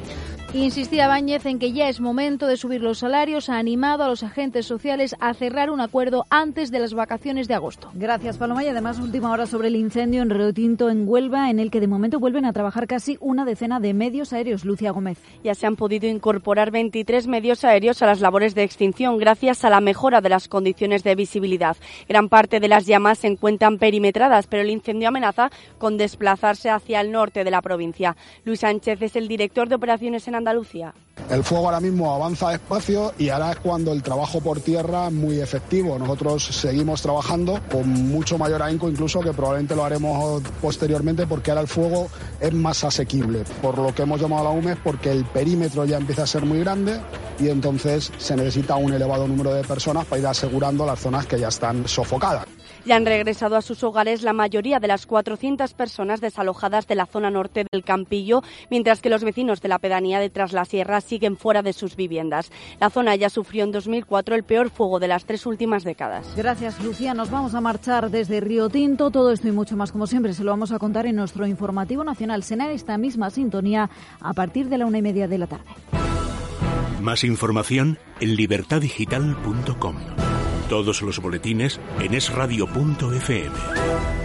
Insistía Báñez en que ya es momento de subir los salarios, ha animado a los agentes sociales a cerrar un acuerdo antes de las vacaciones de agosto. Gracias, Paloma. Y además, última hora sobre el incendio en Río Tinto, en Huelva, en el que de momento vuelven a trabajar casi una decena de medios aéreos. Lucia Gómez. Ya se han podido incorporar 23 medios aéreos a las labores de extinción gracias a la mejora de las condiciones de visibilidad. Gran parte de las llamas se encuentran perimetradas, pero el incendio amenaza con desplazarse hacia el norte de la provincia. Luis Sánchez es el director de operaciones en Andalucía. El fuego ahora mismo avanza despacio y ahora es cuando el trabajo por tierra es muy efectivo. Nosotros seguimos trabajando con mucho mayor ahínco incluso que probablemente lo haremos posteriormente porque ahora el fuego es más asequible. Por lo que hemos llamado a la UMES porque el perímetro ya empieza a ser muy grande y entonces se necesita un elevado número de personas para ir asegurando las zonas que ya están sofocadas. Ya han regresado a sus hogares la mayoría de las 400 personas desalojadas de la zona norte del Campillo, mientras que los vecinos de la pedanía de Tras la Sierra siguen fuera de sus viviendas. La zona ya sufrió en 2004 el peor fuego de las tres últimas décadas. Gracias, Lucía. Nos vamos a marchar desde Río Tinto. Todo esto y mucho más, como siempre, se lo vamos a contar en nuestro informativo nacional. Será esta misma sintonía a partir de la una y media de la tarde. Más información en libertadigital.com. Todos los boletines en esradio.fm.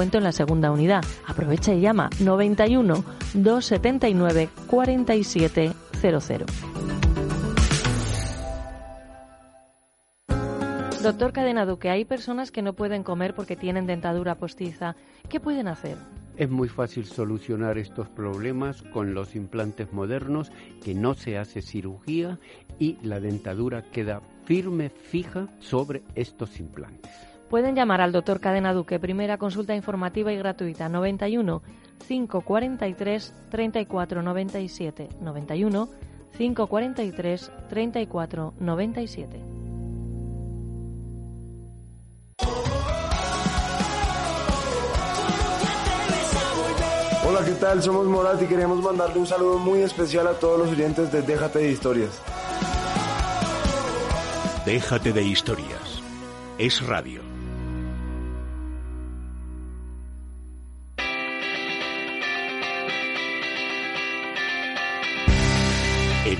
en la segunda unidad. Aprovecha y llama 91 279 4700. Doctor Cadena Duque, hay personas que no pueden comer porque tienen dentadura postiza. ¿Qué pueden hacer? Es muy fácil solucionar estos problemas con los implantes modernos, que no se hace cirugía y la dentadura queda firme, fija sobre estos implantes. Pueden llamar al doctor Cadena Duque, primera consulta informativa y gratuita, 91 543 34 97, 91 543 34 97. Hola, ¿qué tal? Somos Morat y queremos mandarle un saludo muy especial a todos los oyentes de Déjate de Historias. Déjate de Historias. Es radio.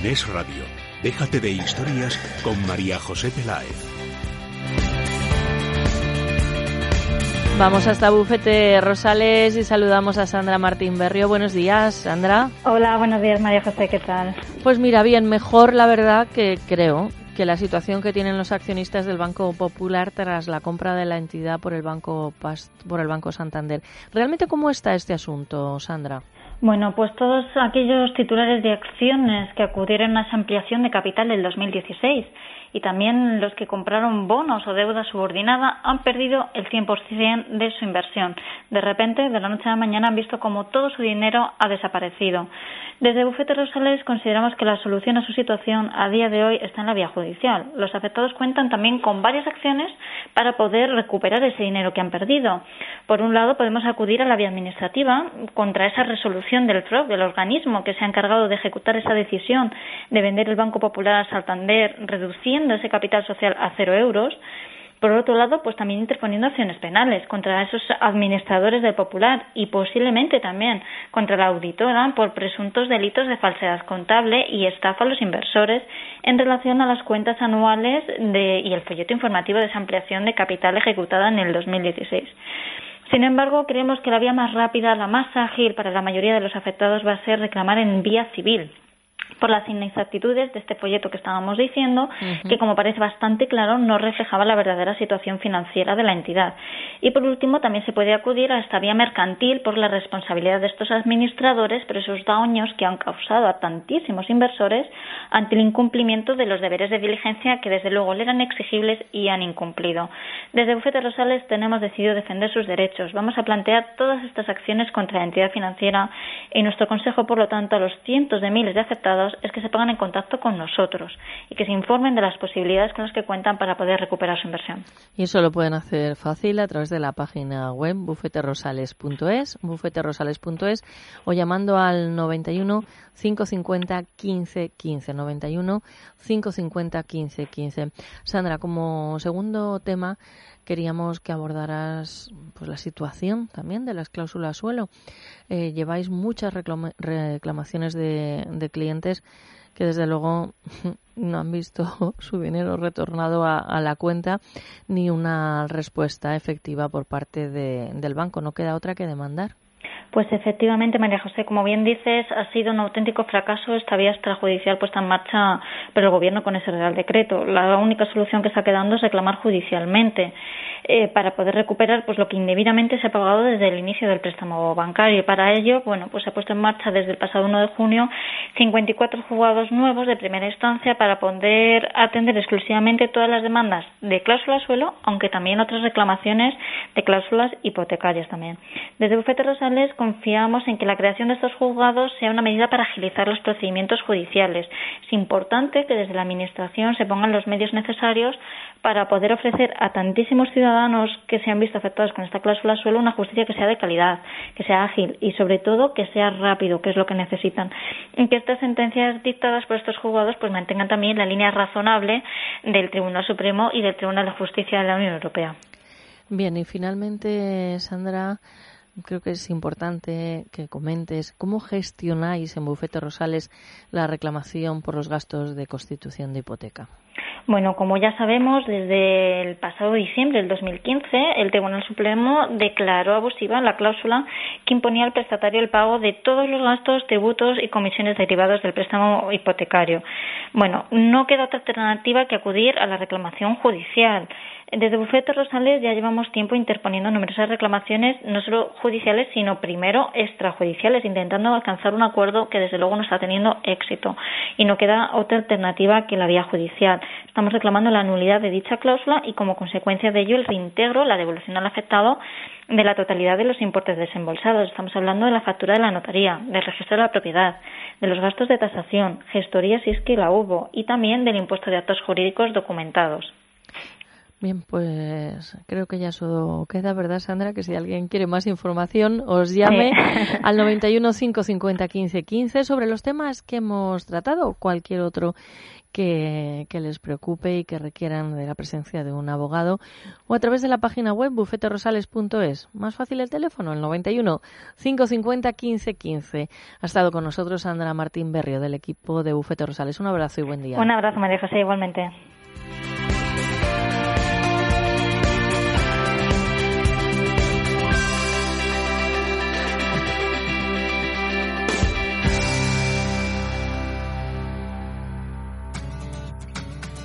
Es Radio, Déjate de Historias con María José Peláez. Vamos hasta Bufete Rosales y saludamos a Sandra Martín Berrio. Buenos días, Sandra. Hola, buenos días, María José, ¿qué tal? Pues mira, bien, mejor la verdad que creo que la situación que tienen los accionistas del Banco Popular tras la compra de la entidad por el Banco por el Banco Santander. ¿Realmente cómo está este asunto, Sandra? Bueno, pues todos aquellos titulares de acciones que acudieron a esa ampliación de capital del 2016 y también los que compraron bonos o deuda subordinada han perdido el 100% de su inversión. De repente, de la noche a la mañana, han visto como todo su dinero ha desaparecido. Desde Bufete Rosales consideramos que la solución a su situación a día de hoy está en la vía judicial. Los afectados cuentan también con varias acciones para poder recuperar ese dinero que han perdido. Por un lado, podemos acudir a la vía administrativa contra esa resolución del FROB, del organismo que se ha encargado de ejecutar esa decisión de vender el Banco Popular a Santander, reduciendo ese capital social a cero euros. Por otro lado, pues también interponiendo acciones penales contra esos administradores del Popular y posiblemente también contra la auditora por presuntos delitos de falsedad contable y estafa a los inversores en relación a las cuentas anuales de, y el folleto informativo de esa ampliación de capital ejecutada en el 2016. Sin embargo, creemos que la vía más rápida, la más ágil para la mayoría de los afectados va a ser reclamar en vía civil por las inexactitudes de este folleto que estábamos diciendo, que como parece bastante claro no reflejaba la verdadera situación financiera de la entidad. Y por último, también se puede acudir a esta vía mercantil por la responsabilidad de estos administradores por esos daños que han causado a tantísimos inversores ante el incumplimiento de los deberes de diligencia que desde luego le eran exigibles y han incumplido. Desde Bufete Rosales tenemos decidido defender sus derechos. Vamos a plantear todas estas acciones contra la entidad financiera y nuestro consejo, por lo tanto, a los cientos de miles de afectados es que se pongan en contacto con nosotros y que se informen de las posibilidades con las que cuentan para poder recuperar su inversión. Y eso lo pueden hacer fácil a través de la página web bufeterosales.es, bufeterosales.es o llamando al 91 550 15 15 91 550 15 15. Sandra, como segundo tema queríamos que abordaras pues la situación también de las cláusulas suelo. Eh, lleváis muchas reclamaciones de, de, clientes que desde luego no han visto su dinero retornado a, la cuenta ni una respuesta efectiva por parte de, del banco. No queda otra que demandar. Pues efectivamente, María José, como bien dices, ha sido un auténtico fracaso esta vía extrajudicial puesta en marcha por el Gobierno con ese Real Decreto. La única solución que está quedando es reclamar judicialmente eh, para poder recuperar pues lo que indebidamente se ha pagado desde el inicio del préstamo bancario. Y para ello, bueno, pues se ha puesto en marcha desde el pasado 1 de junio 54 juzgados nuevos de primera instancia para poder atender exclusivamente todas las demandas de cláusula suelo, aunque también otras reclamaciones de cláusulas hipotecarias también. Desde Bufete Rosales confiamos en que la creación de estos juzgados sea una medida para agilizar los procedimientos judiciales. Es importante que desde la Administración se pongan los medios necesarios para poder ofrecer a tantísimos ciudadanos que se han visto afectados con esta cláusula suelo una justicia que sea de calidad, que sea ágil y sobre todo que sea rápido, que es lo que necesitan. Y que estas sentencias dictadas por estos juzgados pues mantengan también la línea razonable del Tribunal Supremo y del Tribunal de Justicia de la Unión Europea. Bien, y finalmente, Sandra, creo que es importante que comentes cómo gestionáis en Bufete Rosales la reclamación por los gastos de constitución de hipoteca. Bueno, como ya sabemos, desde el pasado diciembre del 2015, el Tribunal Supremo declaró abusiva la cláusula que imponía al prestatario el pago de todos los gastos, tributos y comisiones derivados del préstamo hipotecario. Bueno, no queda otra alternativa que acudir a la reclamación judicial. Desde Bufete Rosales ya llevamos tiempo interponiendo numerosas reclamaciones, no solo judiciales, sino primero extrajudiciales, intentando alcanzar un acuerdo que desde luego no está teniendo éxito. Y no queda otra alternativa que la vía judicial. Estamos reclamando la nulidad de dicha cláusula y como consecuencia de ello el reintegro, la devolución al afectado de la totalidad de los importes desembolsados. Estamos hablando de la factura de la notaría, del registro de la propiedad, de los gastos de tasación, gestoría si es que la hubo y también del impuesto de actos jurídicos documentados. Bien, pues creo que ya eso queda, ¿verdad, Sandra? Que si alguien quiere más información, os llame al 91 550 15 15 sobre los temas que hemos tratado o cualquier otro que, que, les preocupe y que requieran de la presencia de un abogado o a través de la página web bufeterosales.es. Más fácil el teléfono, el 91 550 15 15. Ha estado con nosotros Sandra Martín Berrio del equipo de Bufete Rosales. Un abrazo y buen día. Un abrazo, María José, igualmente.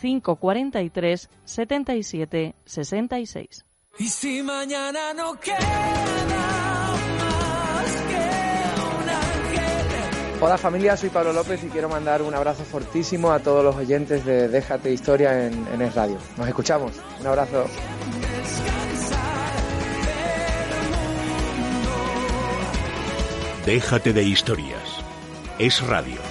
543 77 66. Y si mañana no queda más que un ángel. Hola familia, soy Pablo López y quiero mandar un abrazo fortísimo a todos los oyentes de Déjate Historia en, en Es Radio. Nos escuchamos. Un abrazo. Déjate de historias. Es radio.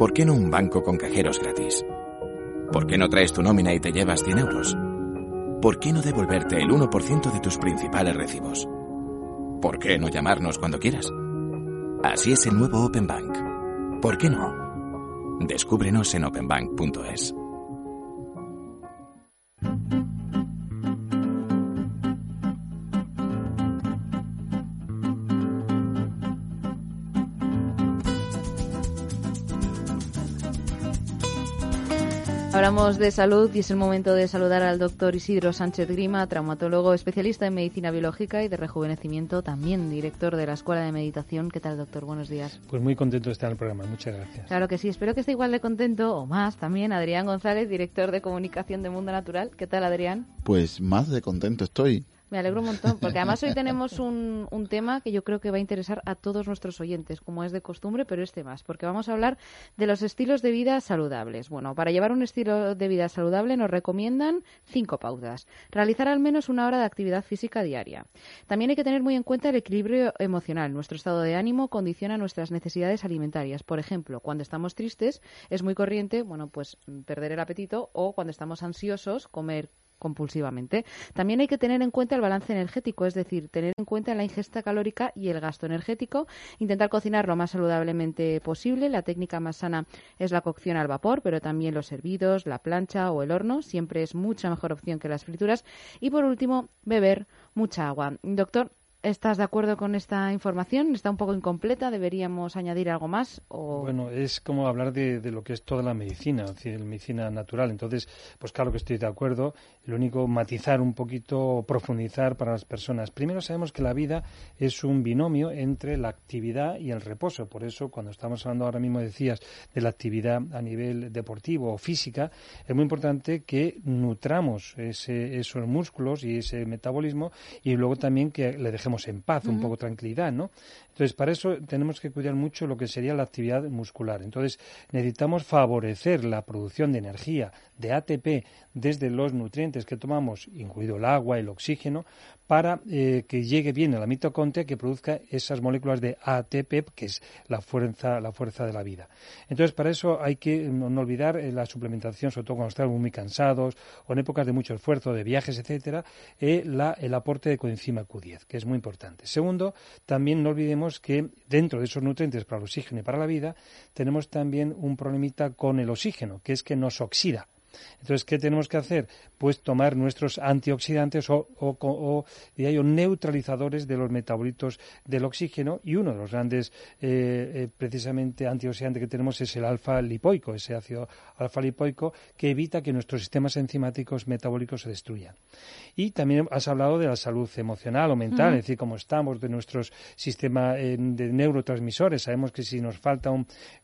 ¿Por qué no un banco con cajeros gratis? ¿Por qué no traes tu nómina y te llevas 100 euros? ¿Por qué no devolverte el 1% de tus principales recibos? ¿Por qué no llamarnos cuando quieras? Así es el nuevo Open Bank. ¿Por qué no? Descúbrenos en openbank.es. Hablamos de salud y es el momento de saludar al doctor Isidro Sánchez Grima, traumatólogo especialista en medicina biológica y de rejuvenecimiento, también director de la Escuela de Meditación. ¿Qué tal, doctor? Buenos días. Pues muy contento de estar en el programa. Muchas gracias. Claro que sí. Espero que esté igual de contento o más también Adrián González, director de comunicación de Mundo Natural. ¿Qué tal, Adrián? Pues más de contento estoy. Me alegro un montón, porque además hoy tenemos un, un, tema que yo creo que va a interesar a todos nuestros oyentes, como es de costumbre, pero este más, porque vamos a hablar de los estilos de vida saludables. Bueno, para llevar un estilo de vida saludable nos recomiendan cinco pautas. Realizar al menos una hora de actividad física diaria. También hay que tener muy en cuenta el equilibrio emocional. Nuestro estado de ánimo condiciona nuestras necesidades alimentarias. Por ejemplo, cuando estamos tristes es muy corriente, bueno, pues perder el apetito o cuando estamos ansiosos comer compulsivamente. También hay que tener en cuenta el balance energético, es decir, tener en cuenta la ingesta calórica y el gasto energético, intentar cocinar lo más saludablemente posible. La técnica más sana es la cocción al vapor, pero también los hervidos, la plancha o el horno siempre es mucha mejor opción que las frituras. Y por último, beber mucha agua. Doctor, ¿Estás de acuerdo con esta información? ¿Está un poco incompleta? ¿Deberíamos añadir algo más? Bueno, es como hablar de, lo que es toda la medicina, es decir, medicina natural. Entonces, pues claro que estoy de acuerdo. Lo único, matizar un poquito, profundizar para las personas. Primero sabemos que la vida es un binomio entre la actividad y el reposo. Por eso, cuando estamos hablando ahora mismo, decías, de la actividad a nivel deportivo o física, es muy importante que nutramos ese, esos músculos y ese metabolismo y luego también que le dejemos dejemos en paz, un poco tranquilidad, ¿no? Entonces, para eso tenemos que cuidar mucho lo que sería la actividad muscular. Entonces, necesitamos favorecer la producción de energía, de ATP, desde los nutrientes que tomamos, incluido el agua, el oxígeno, para eh, que llegue bien a la mitocondria que produzca esas moléculas de ATP, que es la fuerza, la fuerza de la vida. Entonces, para eso hay que no, olvidar eh, la suplementación, sobre todo cuando estamos muy cansados o en épocas de mucho esfuerzo, de viajes, etcétera, eh, el aporte de coenzima Q10, que es muy Segundo, también no olvidemos que dentro de esos nutrientes para el oxígeno y para la vida, tenemos también un problemita con el oxígeno, que es que nos oxida. Entonces, ¿qué tenemos que hacer? Pues tomar nuestros antioxidantes o, o, neutralizadores de los metabolitos del oxígeno y uno de los grandes, eh, eh, precisamente, antioxidantes que tenemos es el alfa lipoico, ese ácido alfa lipoico que evita que nuestros sistemas enzimáticos metabólicos se destruyan. Y también has hablado de la salud emocional o mental, es decir, cómo estamos de nuestro sistema eh, de neurotransmisores. Sabemos que si nos falta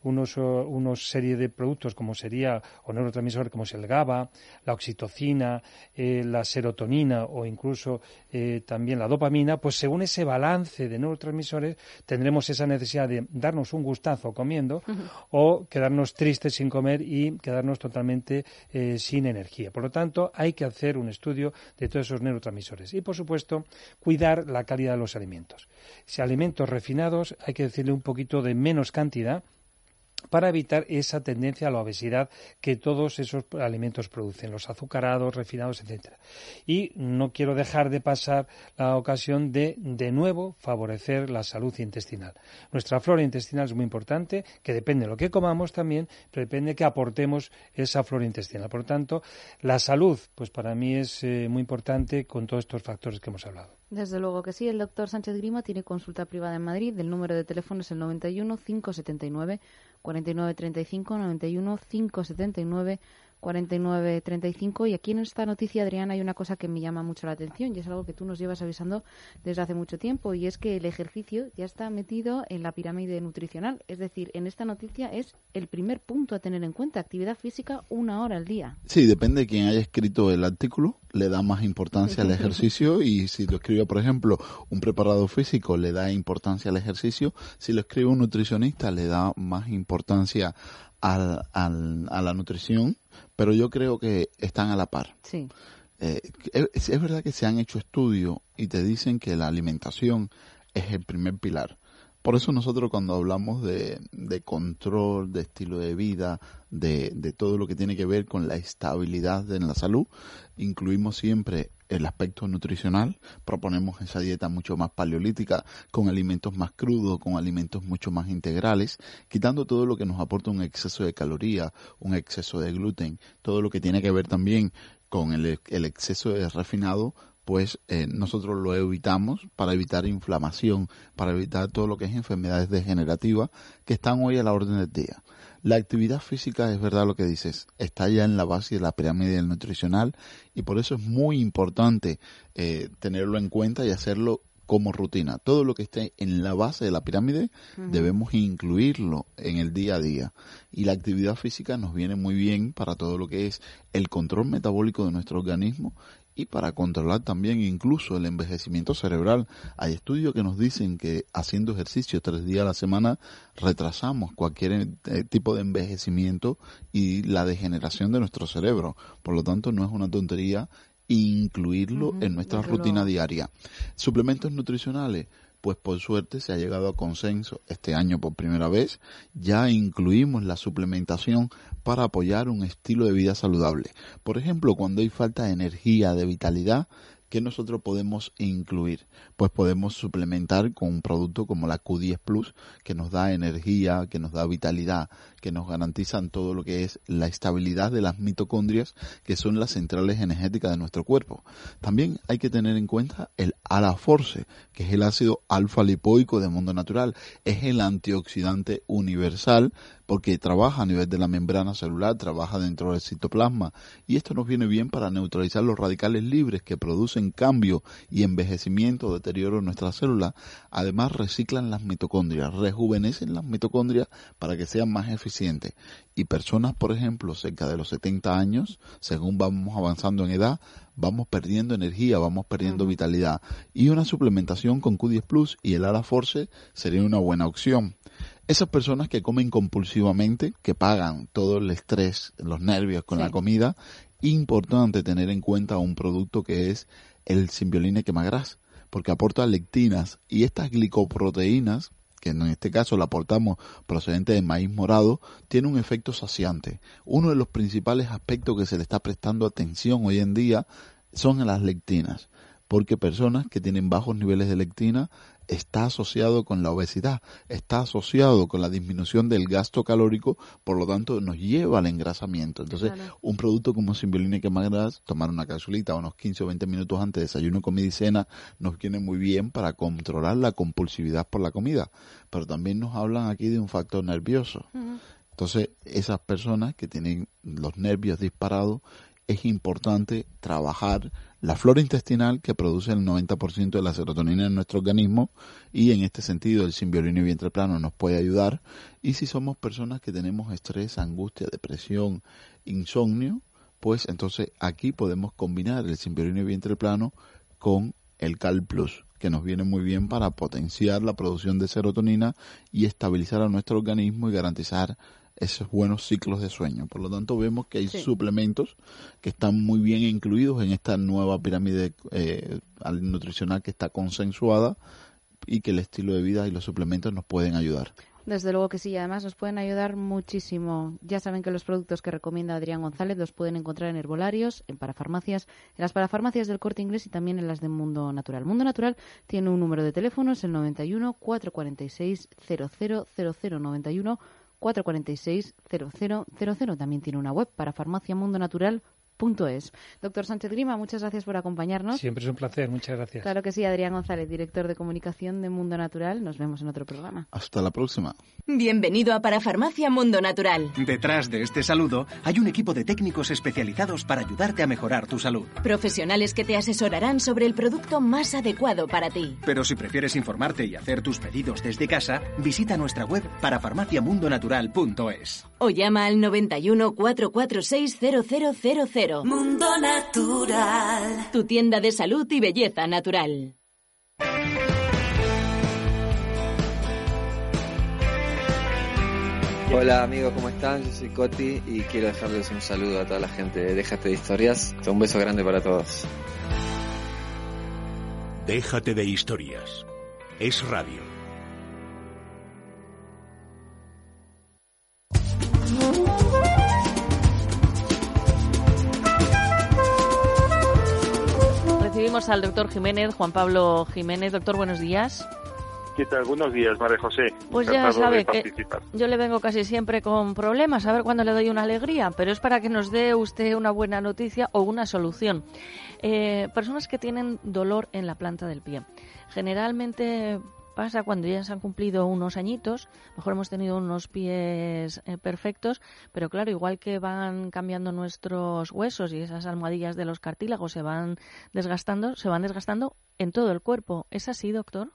unos, unos serie de productos como sería, o neurotransmisores como el GABA, la oxitocina, eh, la serotonina o incluso eh, también la dopamina, pues según ese balance de neurotransmisores tendremos esa necesidad de darnos un gustazo comiendo o quedarnos tristes sin comer y quedarnos totalmente eh, sin energía. Por lo tanto, hay que hacer un estudio de todos esos neurotransmisores y, por supuesto, cuidar la calidad de los alimentos. Si alimentos refinados, hay que decirle un poquito de menos cantidad para evitar esa tendencia a la obesidad que todos esos alimentos producen, los azucarados, refinados, etcétera. Y no quiero dejar de pasar la ocasión de de nuevo favorecer la salud intestinal. Nuestra flora intestinal es muy importante, que depende de lo que comamos también, pero depende de que aportemos esa flora intestinal. Por lo tanto, la salud, pues para mí es eh, muy importante con todos estos factores que hemos hablado. Desde luego que sí. El doctor Sánchez Grima tiene consulta privada en Madrid. El número de teléfono es el 91 579 4935 91 579 4935 y aquí en esta noticia Adriana hay una cosa que me llama mucho la atención y es algo que tú nos llevas avisando desde hace mucho tiempo y es que el ejercicio ya está metido en la pirámide nutricional, es decir, en esta noticia es el primer punto a tener en cuenta, actividad física una hora al día. Sí, depende de quién haya escrito el artículo, le da más importancia al ejercicio y si lo escribe, por ejemplo, un preparado físico, le da importancia al ejercicio, si lo escribe un nutricionista, le da más importancia al, a la nutrición, pero yo creo que están a la par. Sí. Eh, es, es, verdad que se han hecho estudios y te dicen que la alimentación es el primer pilar. Por eso nosotros cuando hablamos de, de control, de estilo de vida, de, de, todo lo que tiene que ver con la estabilidad en la salud, incluimos siempre el aspecto nutricional, proponemos esa dieta mucho más paleolítica, con alimentos más crudos, con alimentos mucho más integrales, quitando todo lo que nos aporta un exceso de calorías, un exceso de gluten, todo lo que tiene que ver también con el, el exceso de refinado, pues eh, nosotros lo evitamos para evitar inflamación, para evitar todo lo que es enfermedades degenerativas que están hoy a la orden del día. La actividad física es verdad lo que dices, está ya en la base de la pirámide nutricional y por eso es muy importante eh, tenerlo en cuenta y hacerlo como rutina. Todo lo que esté en la base de la pirámide debemos incluirlo en el día a día. Y la actividad física nos viene muy bien para todo lo que es el control metabólico de nuestro organismo y para controlar también incluso el envejecimiento cerebral. Hay estudios que nos dicen que haciendo ejercicio tres días a la semana retrasamos cualquier eh, tipo de envejecimiento y la degeneración de nuestro cerebro. Por lo tanto, no es una tontería incluirlo en nuestra rutina diaria. Suplementos nutricionales pues por suerte se ha llegado a consenso este año por primera vez. Ya incluimos la suplementación para apoyar un estilo de vida saludable. Por ejemplo, cuando hay falta de energía, de vitalidad, ¿qué nosotros podemos incluir? Pues podemos suplementar con un producto como la Q10 Plus, que nos da energía, que nos da vitalidad, que nos garantizan todo lo que es la estabilidad de las mitocondrias, que son las centrales energéticas de nuestro cuerpo. También hay que tener en cuenta el Alaforce, que es el ácido alfa lipoico de mundo natural. Es el antioxidante universal porque trabaja a nivel de la membrana celular, trabaja dentro del citoplasma y esto nos viene bien para neutralizar los radicales libres que producen cambio y envejecimiento, deterioro en nuestras células. Además reciclan las mitocondrias, rejuvenecen las mitocondrias para que sean más Y personas, por ejemplo, cerca de los 70 años, según vamos avanzando en edad, vamos perdiendo energía, vamos perdiendo vitalidad. Y una suplementación con Q10 Plus y el Ara Force sería una buena opción. Esas personas que comen compulsivamente, que pagan todo el estrés, los nervios con la comida, importante tener en cuenta un producto que es el Symbioline quemagras, porque aporta lectinas y estas glicoproteínas que en este caso la aportamos procedente de maíz morado, tiene un efecto saciante. Uno de los principales aspectos que se le está prestando atención hoy en día son las lectinas, porque personas que tienen bajos niveles de lectina está asociado con la obesidad, está asociado con la disminución del gasto calórico, por lo tanto nos lleva al engrasamiento. Entonces, un producto como Simbioline que más tomar una capsulita unos 15 o 20 minutos antes de desayuno, comida y cena, nos viene muy bien para controlar la compulsividad por la comida. Pero también nos hablan aquí de un factor nervioso. Entonces, esas personas que tienen los nervios disparados, es importante trabajar la flora intestinal que produce el 90% de la serotonina en nuestro organismo y en este sentido el simbiolino y vientre plano nos puede ayudar. Y si somos personas que tenemos estrés, angustia, depresión, insomnio, pues entonces aquí podemos combinar el simbiolino y vientre plano con el Cal Plus que nos viene muy bien para potenciar la producción de serotonina y estabilizar a nuestro organismo y garantizar esos buenos ciclos de sueño. Por lo tanto, vemos que hay suplementos que están muy bien incluidos en esta nueva pirámide eh, nutricional que está consensuada y que el estilo de vida y los suplementos nos pueden ayudar. Desde luego que sí, y además nos pueden ayudar muchísimo. Ya saben que los productos que recomienda Adrián González los pueden encontrar en herbolarios, en parafarmacias, en las parafarmacias del Corte Inglés y también en las de Mundo Natural. Mundo Natural tiene un número de teléfono, es el 91 446 0000 91 446 0000. También tiene una web para farmaciamundonatural.com es. Doctor Sánchez Grima, muchas gracias por acompañarnos. Siempre es un placer, muchas gracias. Claro que sí, Adrián González, director de comunicación de Mundo Natural. Nos vemos en otro programa. Hasta la próxima. Bienvenido a Parafarmacia Mundo Natural. Detrás de este saludo hay un equipo de técnicos especializados para ayudarte a mejorar tu salud. Profesionales que te asesorarán sobre el producto más adecuado para ti. Pero si prefieres informarte y hacer tus pedidos desde casa, visita nuestra web parafarmaciamundonatural.es. O llama al 91 446 0000. Mundo Natural. Tu tienda de salud y belleza natural. Hola amigos, ¿cómo están? Yo soy Coti y quiero dejarles un saludo a toda la gente de Déjate de Historias. Un beso grande para todos. Déjate de Historias. Es radio. Al doctor Jiménez, Juan Pablo Jiménez. Doctor, buenos días. ¿Qué tal? Buenos días, María José. Pues ya sabe que yo le vengo casi siempre con problemas, a ver cuándo le doy una alegría, pero es para que nos dé usted una buena noticia o una solución. Eh, personas que tienen dolor en la planta del pie. Generalmente pasa cuando ya se han cumplido unos añitos, mejor hemos tenido unos pies eh, perfectos, pero claro, igual que van cambiando nuestros huesos y esas almohadillas de los cartílagos se van desgastando, se van desgastando en todo el cuerpo. ¿Es así, doctor?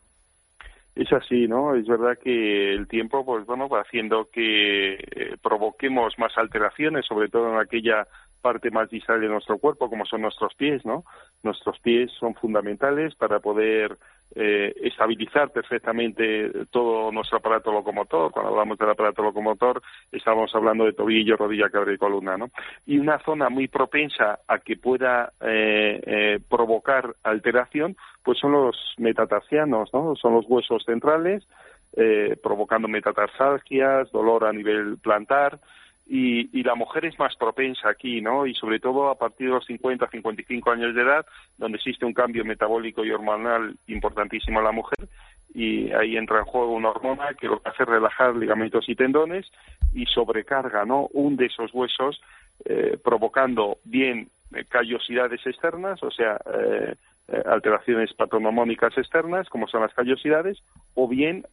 Es así, ¿no? Es verdad que el tiempo, pues bueno, va haciendo que eh, provoquemos más alteraciones, sobre todo en aquella parte más distal de nuestro cuerpo, como son nuestros pies, ¿no? Nuestros pies son fundamentales para poder eh, estabilizar perfectamente todo nuestro aparato locomotor. Cuando hablamos del aparato locomotor, estamos hablando de tobillo, rodilla, cabeza y columna, ¿no? Y una zona muy propensa a que pueda eh, eh, provocar alteración, pues son los metatarsianos, ¿no? Son los huesos centrales, provocando metatarsalgias, dolor a nivel plantar, y, y, la mujer es más propensa aquí, ¿no? Y sobre todo a partir de los 50, 55 años de edad, donde existe un cambio metabólico y hormonal importantísimo en la mujer, y ahí entra en juego una hormona que lo que hace es relajar ligamentos y tendones y sobrecarga, ¿no? Un de esos huesos, eh, provocando bien eh, callosidades externas, o sea, eh, eh, alteraciones patognomónicas externas, como son las callosidades, o bien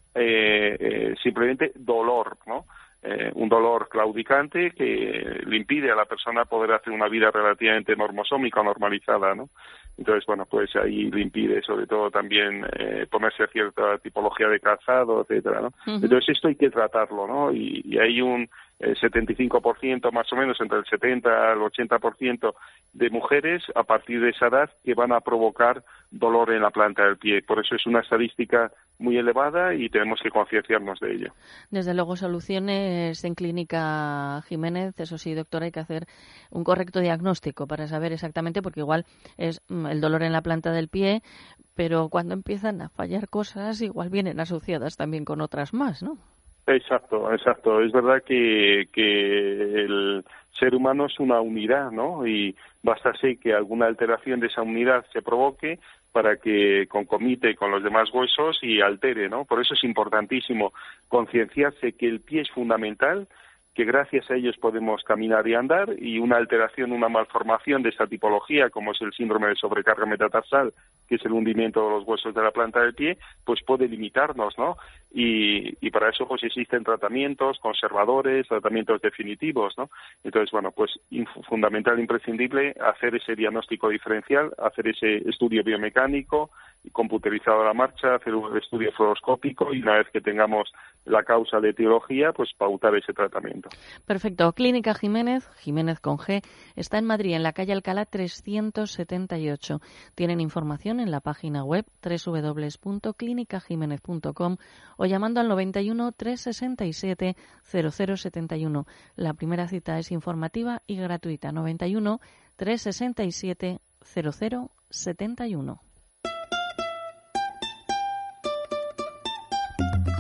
simplemente dolor, ¿no? Eh, un dolor claudicante que le impide a la persona poder hacer una vida relativamente normosómica o normalizada, ¿no? Entonces, bueno, pues ahí le impide sobre todo también eh, ponerse cierta tipología de calzado, etcétera, ¿no? Entonces esto hay que tratarlo, ¿no? Y, y hay un eh, 75% más o menos, entre el 70 al 80% de mujeres a partir de esa edad que van a provocar dolor en la planta del pie. Por eso es una estadística muy elevada y tenemos que concienciarnos de ello. Desde luego, soluciones en Clínica Jiménez, eso sí, doctora, hay que hacer un correcto diagnóstico para saber exactamente, porque igual es mm, el dolor en la planta del pie, pero cuando empiezan a fallar cosas, igual vienen asociadas también con otras más, ¿no? Exacto, exacto. Es verdad que, el ser humano es una unidad, ¿no? Y basta ser que alguna alteración de esa unidad se provoque para que concomite con los demás huesos y altere, ¿no? Por eso es importantísimo concienciarse que el pie es fundamental, que gracias a ellos podemos caminar y andar y una alteración, una malformación de esta tipología, como es el síndrome de sobrecarga metatarsal, que es el hundimiento de los huesos de la planta del pie, pues puede limitarnos, ¿no? Y, y para eso pues existen tratamientos conservadores, tratamientos definitivos, ¿no? Entonces, bueno, pues fundamental, imprescindible hacer ese diagnóstico diferencial, hacer ese estudio biomecánico, computerizado a la marcha, hacer un estudio fluoroscópico y una vez que tengamos la causa de etiología, pues pautar ese tratamiento. Perfecto. Clínica Jiménez, Jiménez con G, está en Madrid, en la calle Alcalá 378. Tienen información en la página web www.clinicajiménez.com o llamando al 91 367 0071. La primera cita es informativa y gratuita. 91 367 0071.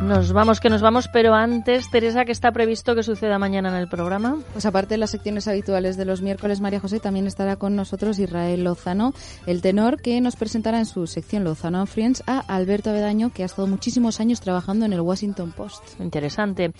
Nos vamos, que nos vamos, pero antes, Teresa, ¿qué está previsto que suceda mañana en el programa? Pues aparte de las secciones habituales de los miércoles, María José, también estará con nosotros Israel Lozano, el tenor, que nos presentará en su sección Lozano Friends a Alberto Avedaño, que ha estado muchísimos años trabajando en el Washington Post. Interesante.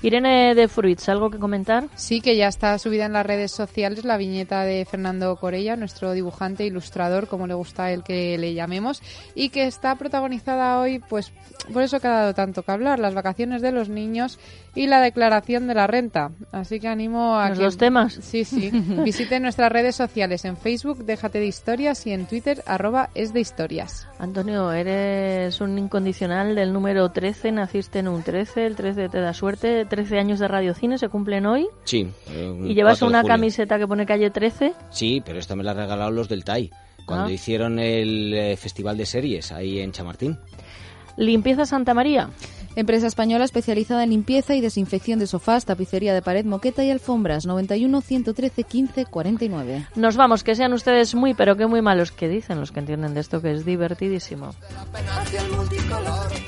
Irene de Fruits, ¿algo que comentar? Sí, que ya está subida en las redes sociales la viñeta de Fernando Corella, nuestro dibujante ilustrador, como le gusta él que le llamemos, y que está protagonizada hoy, pues por eso que ha dado tanto que hablar, las vacaciones de los niños y la declaración de la renta. Así que animo a ¿Los que... dos temas? Sí, sí. Visiten nuestras redes sociales en Facebook, Déjate de Historias, y en Twitter, arroba es de historias. Antonio, eres un incondicional del número 13, naciste en un 13, el 13 te da suerte, 13 años de radiocine se cumplen hoy. Sí. ¿Y llevas una camiseta que pone calle 13? Sí, pero esta me la han regalado los del TAI, cuando Ah. hicieron el eh, Festival de Series ahí en Chamartín. Limpieza Santa María. Empresa española especializada en limpieza y desinfección de sofás, tapicería de pared, moqueta y alfombras. 91 113 15 49. Nos vamos, que sean ustedes muy, pero que muy malos, que dicen los que entienden de esto, que es divertidísimo. hacia el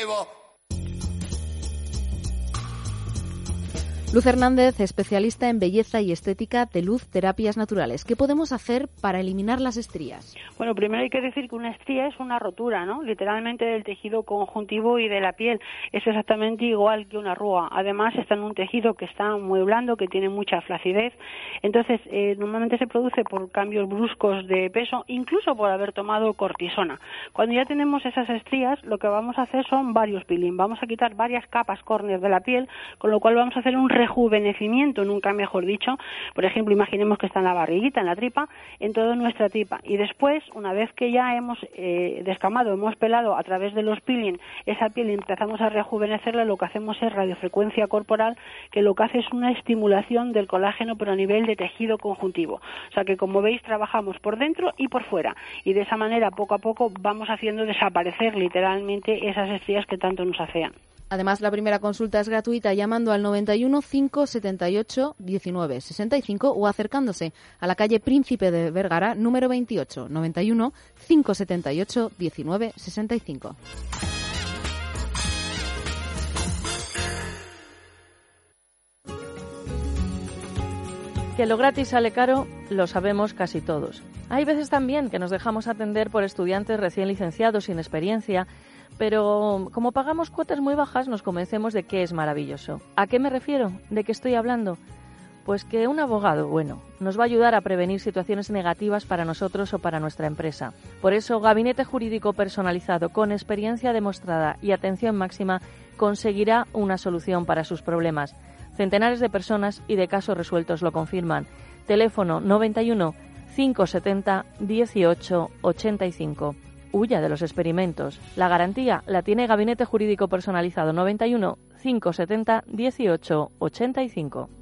dicevo Luz Hernández, especialista en belleza y estética de luz terapias naturales. ¿Qué podemos hacer para eliminar las estrías? Bueno, primero hay que decir que una estría es una rotura, ¿no? Literalmente del tejido conjuntivo y de la piel. Es exactamente igual que una arruga. Además, está en un tejido que está muy blando, que tiene mucha flacidez. Entonces, eh, normalmente se produce por cambios bruscos de peso, incluso por haber tomado cortisona. Cuando ya tenemos esas estrías, lo que vamos a hacer son varios peeling. Vamos a quitar varias capas córneas de la piel, con lo cual vamos a hacer un rejuvenecimiento, nunca mejor dicho. Por ejemplo, imaginemos que está en la barriguita, en la tripa, en toda nuestra tripa. Y después, una vez que ya hemos eh, descamado, hemos pelado a través de los peeling esa piel y empezamos a rejuvenecerla, lo que hacemos es radiofrecuencia corporal, que lo que hace es una estimulación del colágeno, pero a nivel de tejido conjuntivo. O sea que, como veis, trabajamos por dentro y por fuera. Y de esa manera, poco a poco, vamos haciendo desaparecer literalmente esas estrías que tanto nos afean. Además, la primera consulta es gratuita llamando al 91 578 19 65 o acercándose a la calle Príncipe de Vergara, número 28, 91 578 19 65. Que lo gratis sale caro lo sabemos casi todos. Hay veces también que nos dejamos atender por estudiantes recién licenciados sin experiencia, pero como pagamos cuotas muy bajas nos convencemos de que es maravilloso. ¿A qué me refiero? ¿De qué estoy hablando? Pues que un abogado bueno nos va a ayudar a prevenir situaciones negativas para nosotros o para nuestra empresa. Por eso, Gabinete Jurídico Personalizado con experiencia demostrada y atención máxima conseguirá una solución para sus problemas. Centenares de personas y de casos resueltos lo confirman. Teléfono 91 570 18 85. Huya de los experimentos. La garantía la tiene Gabinete Jurídico Personalizado 91 570 18 85.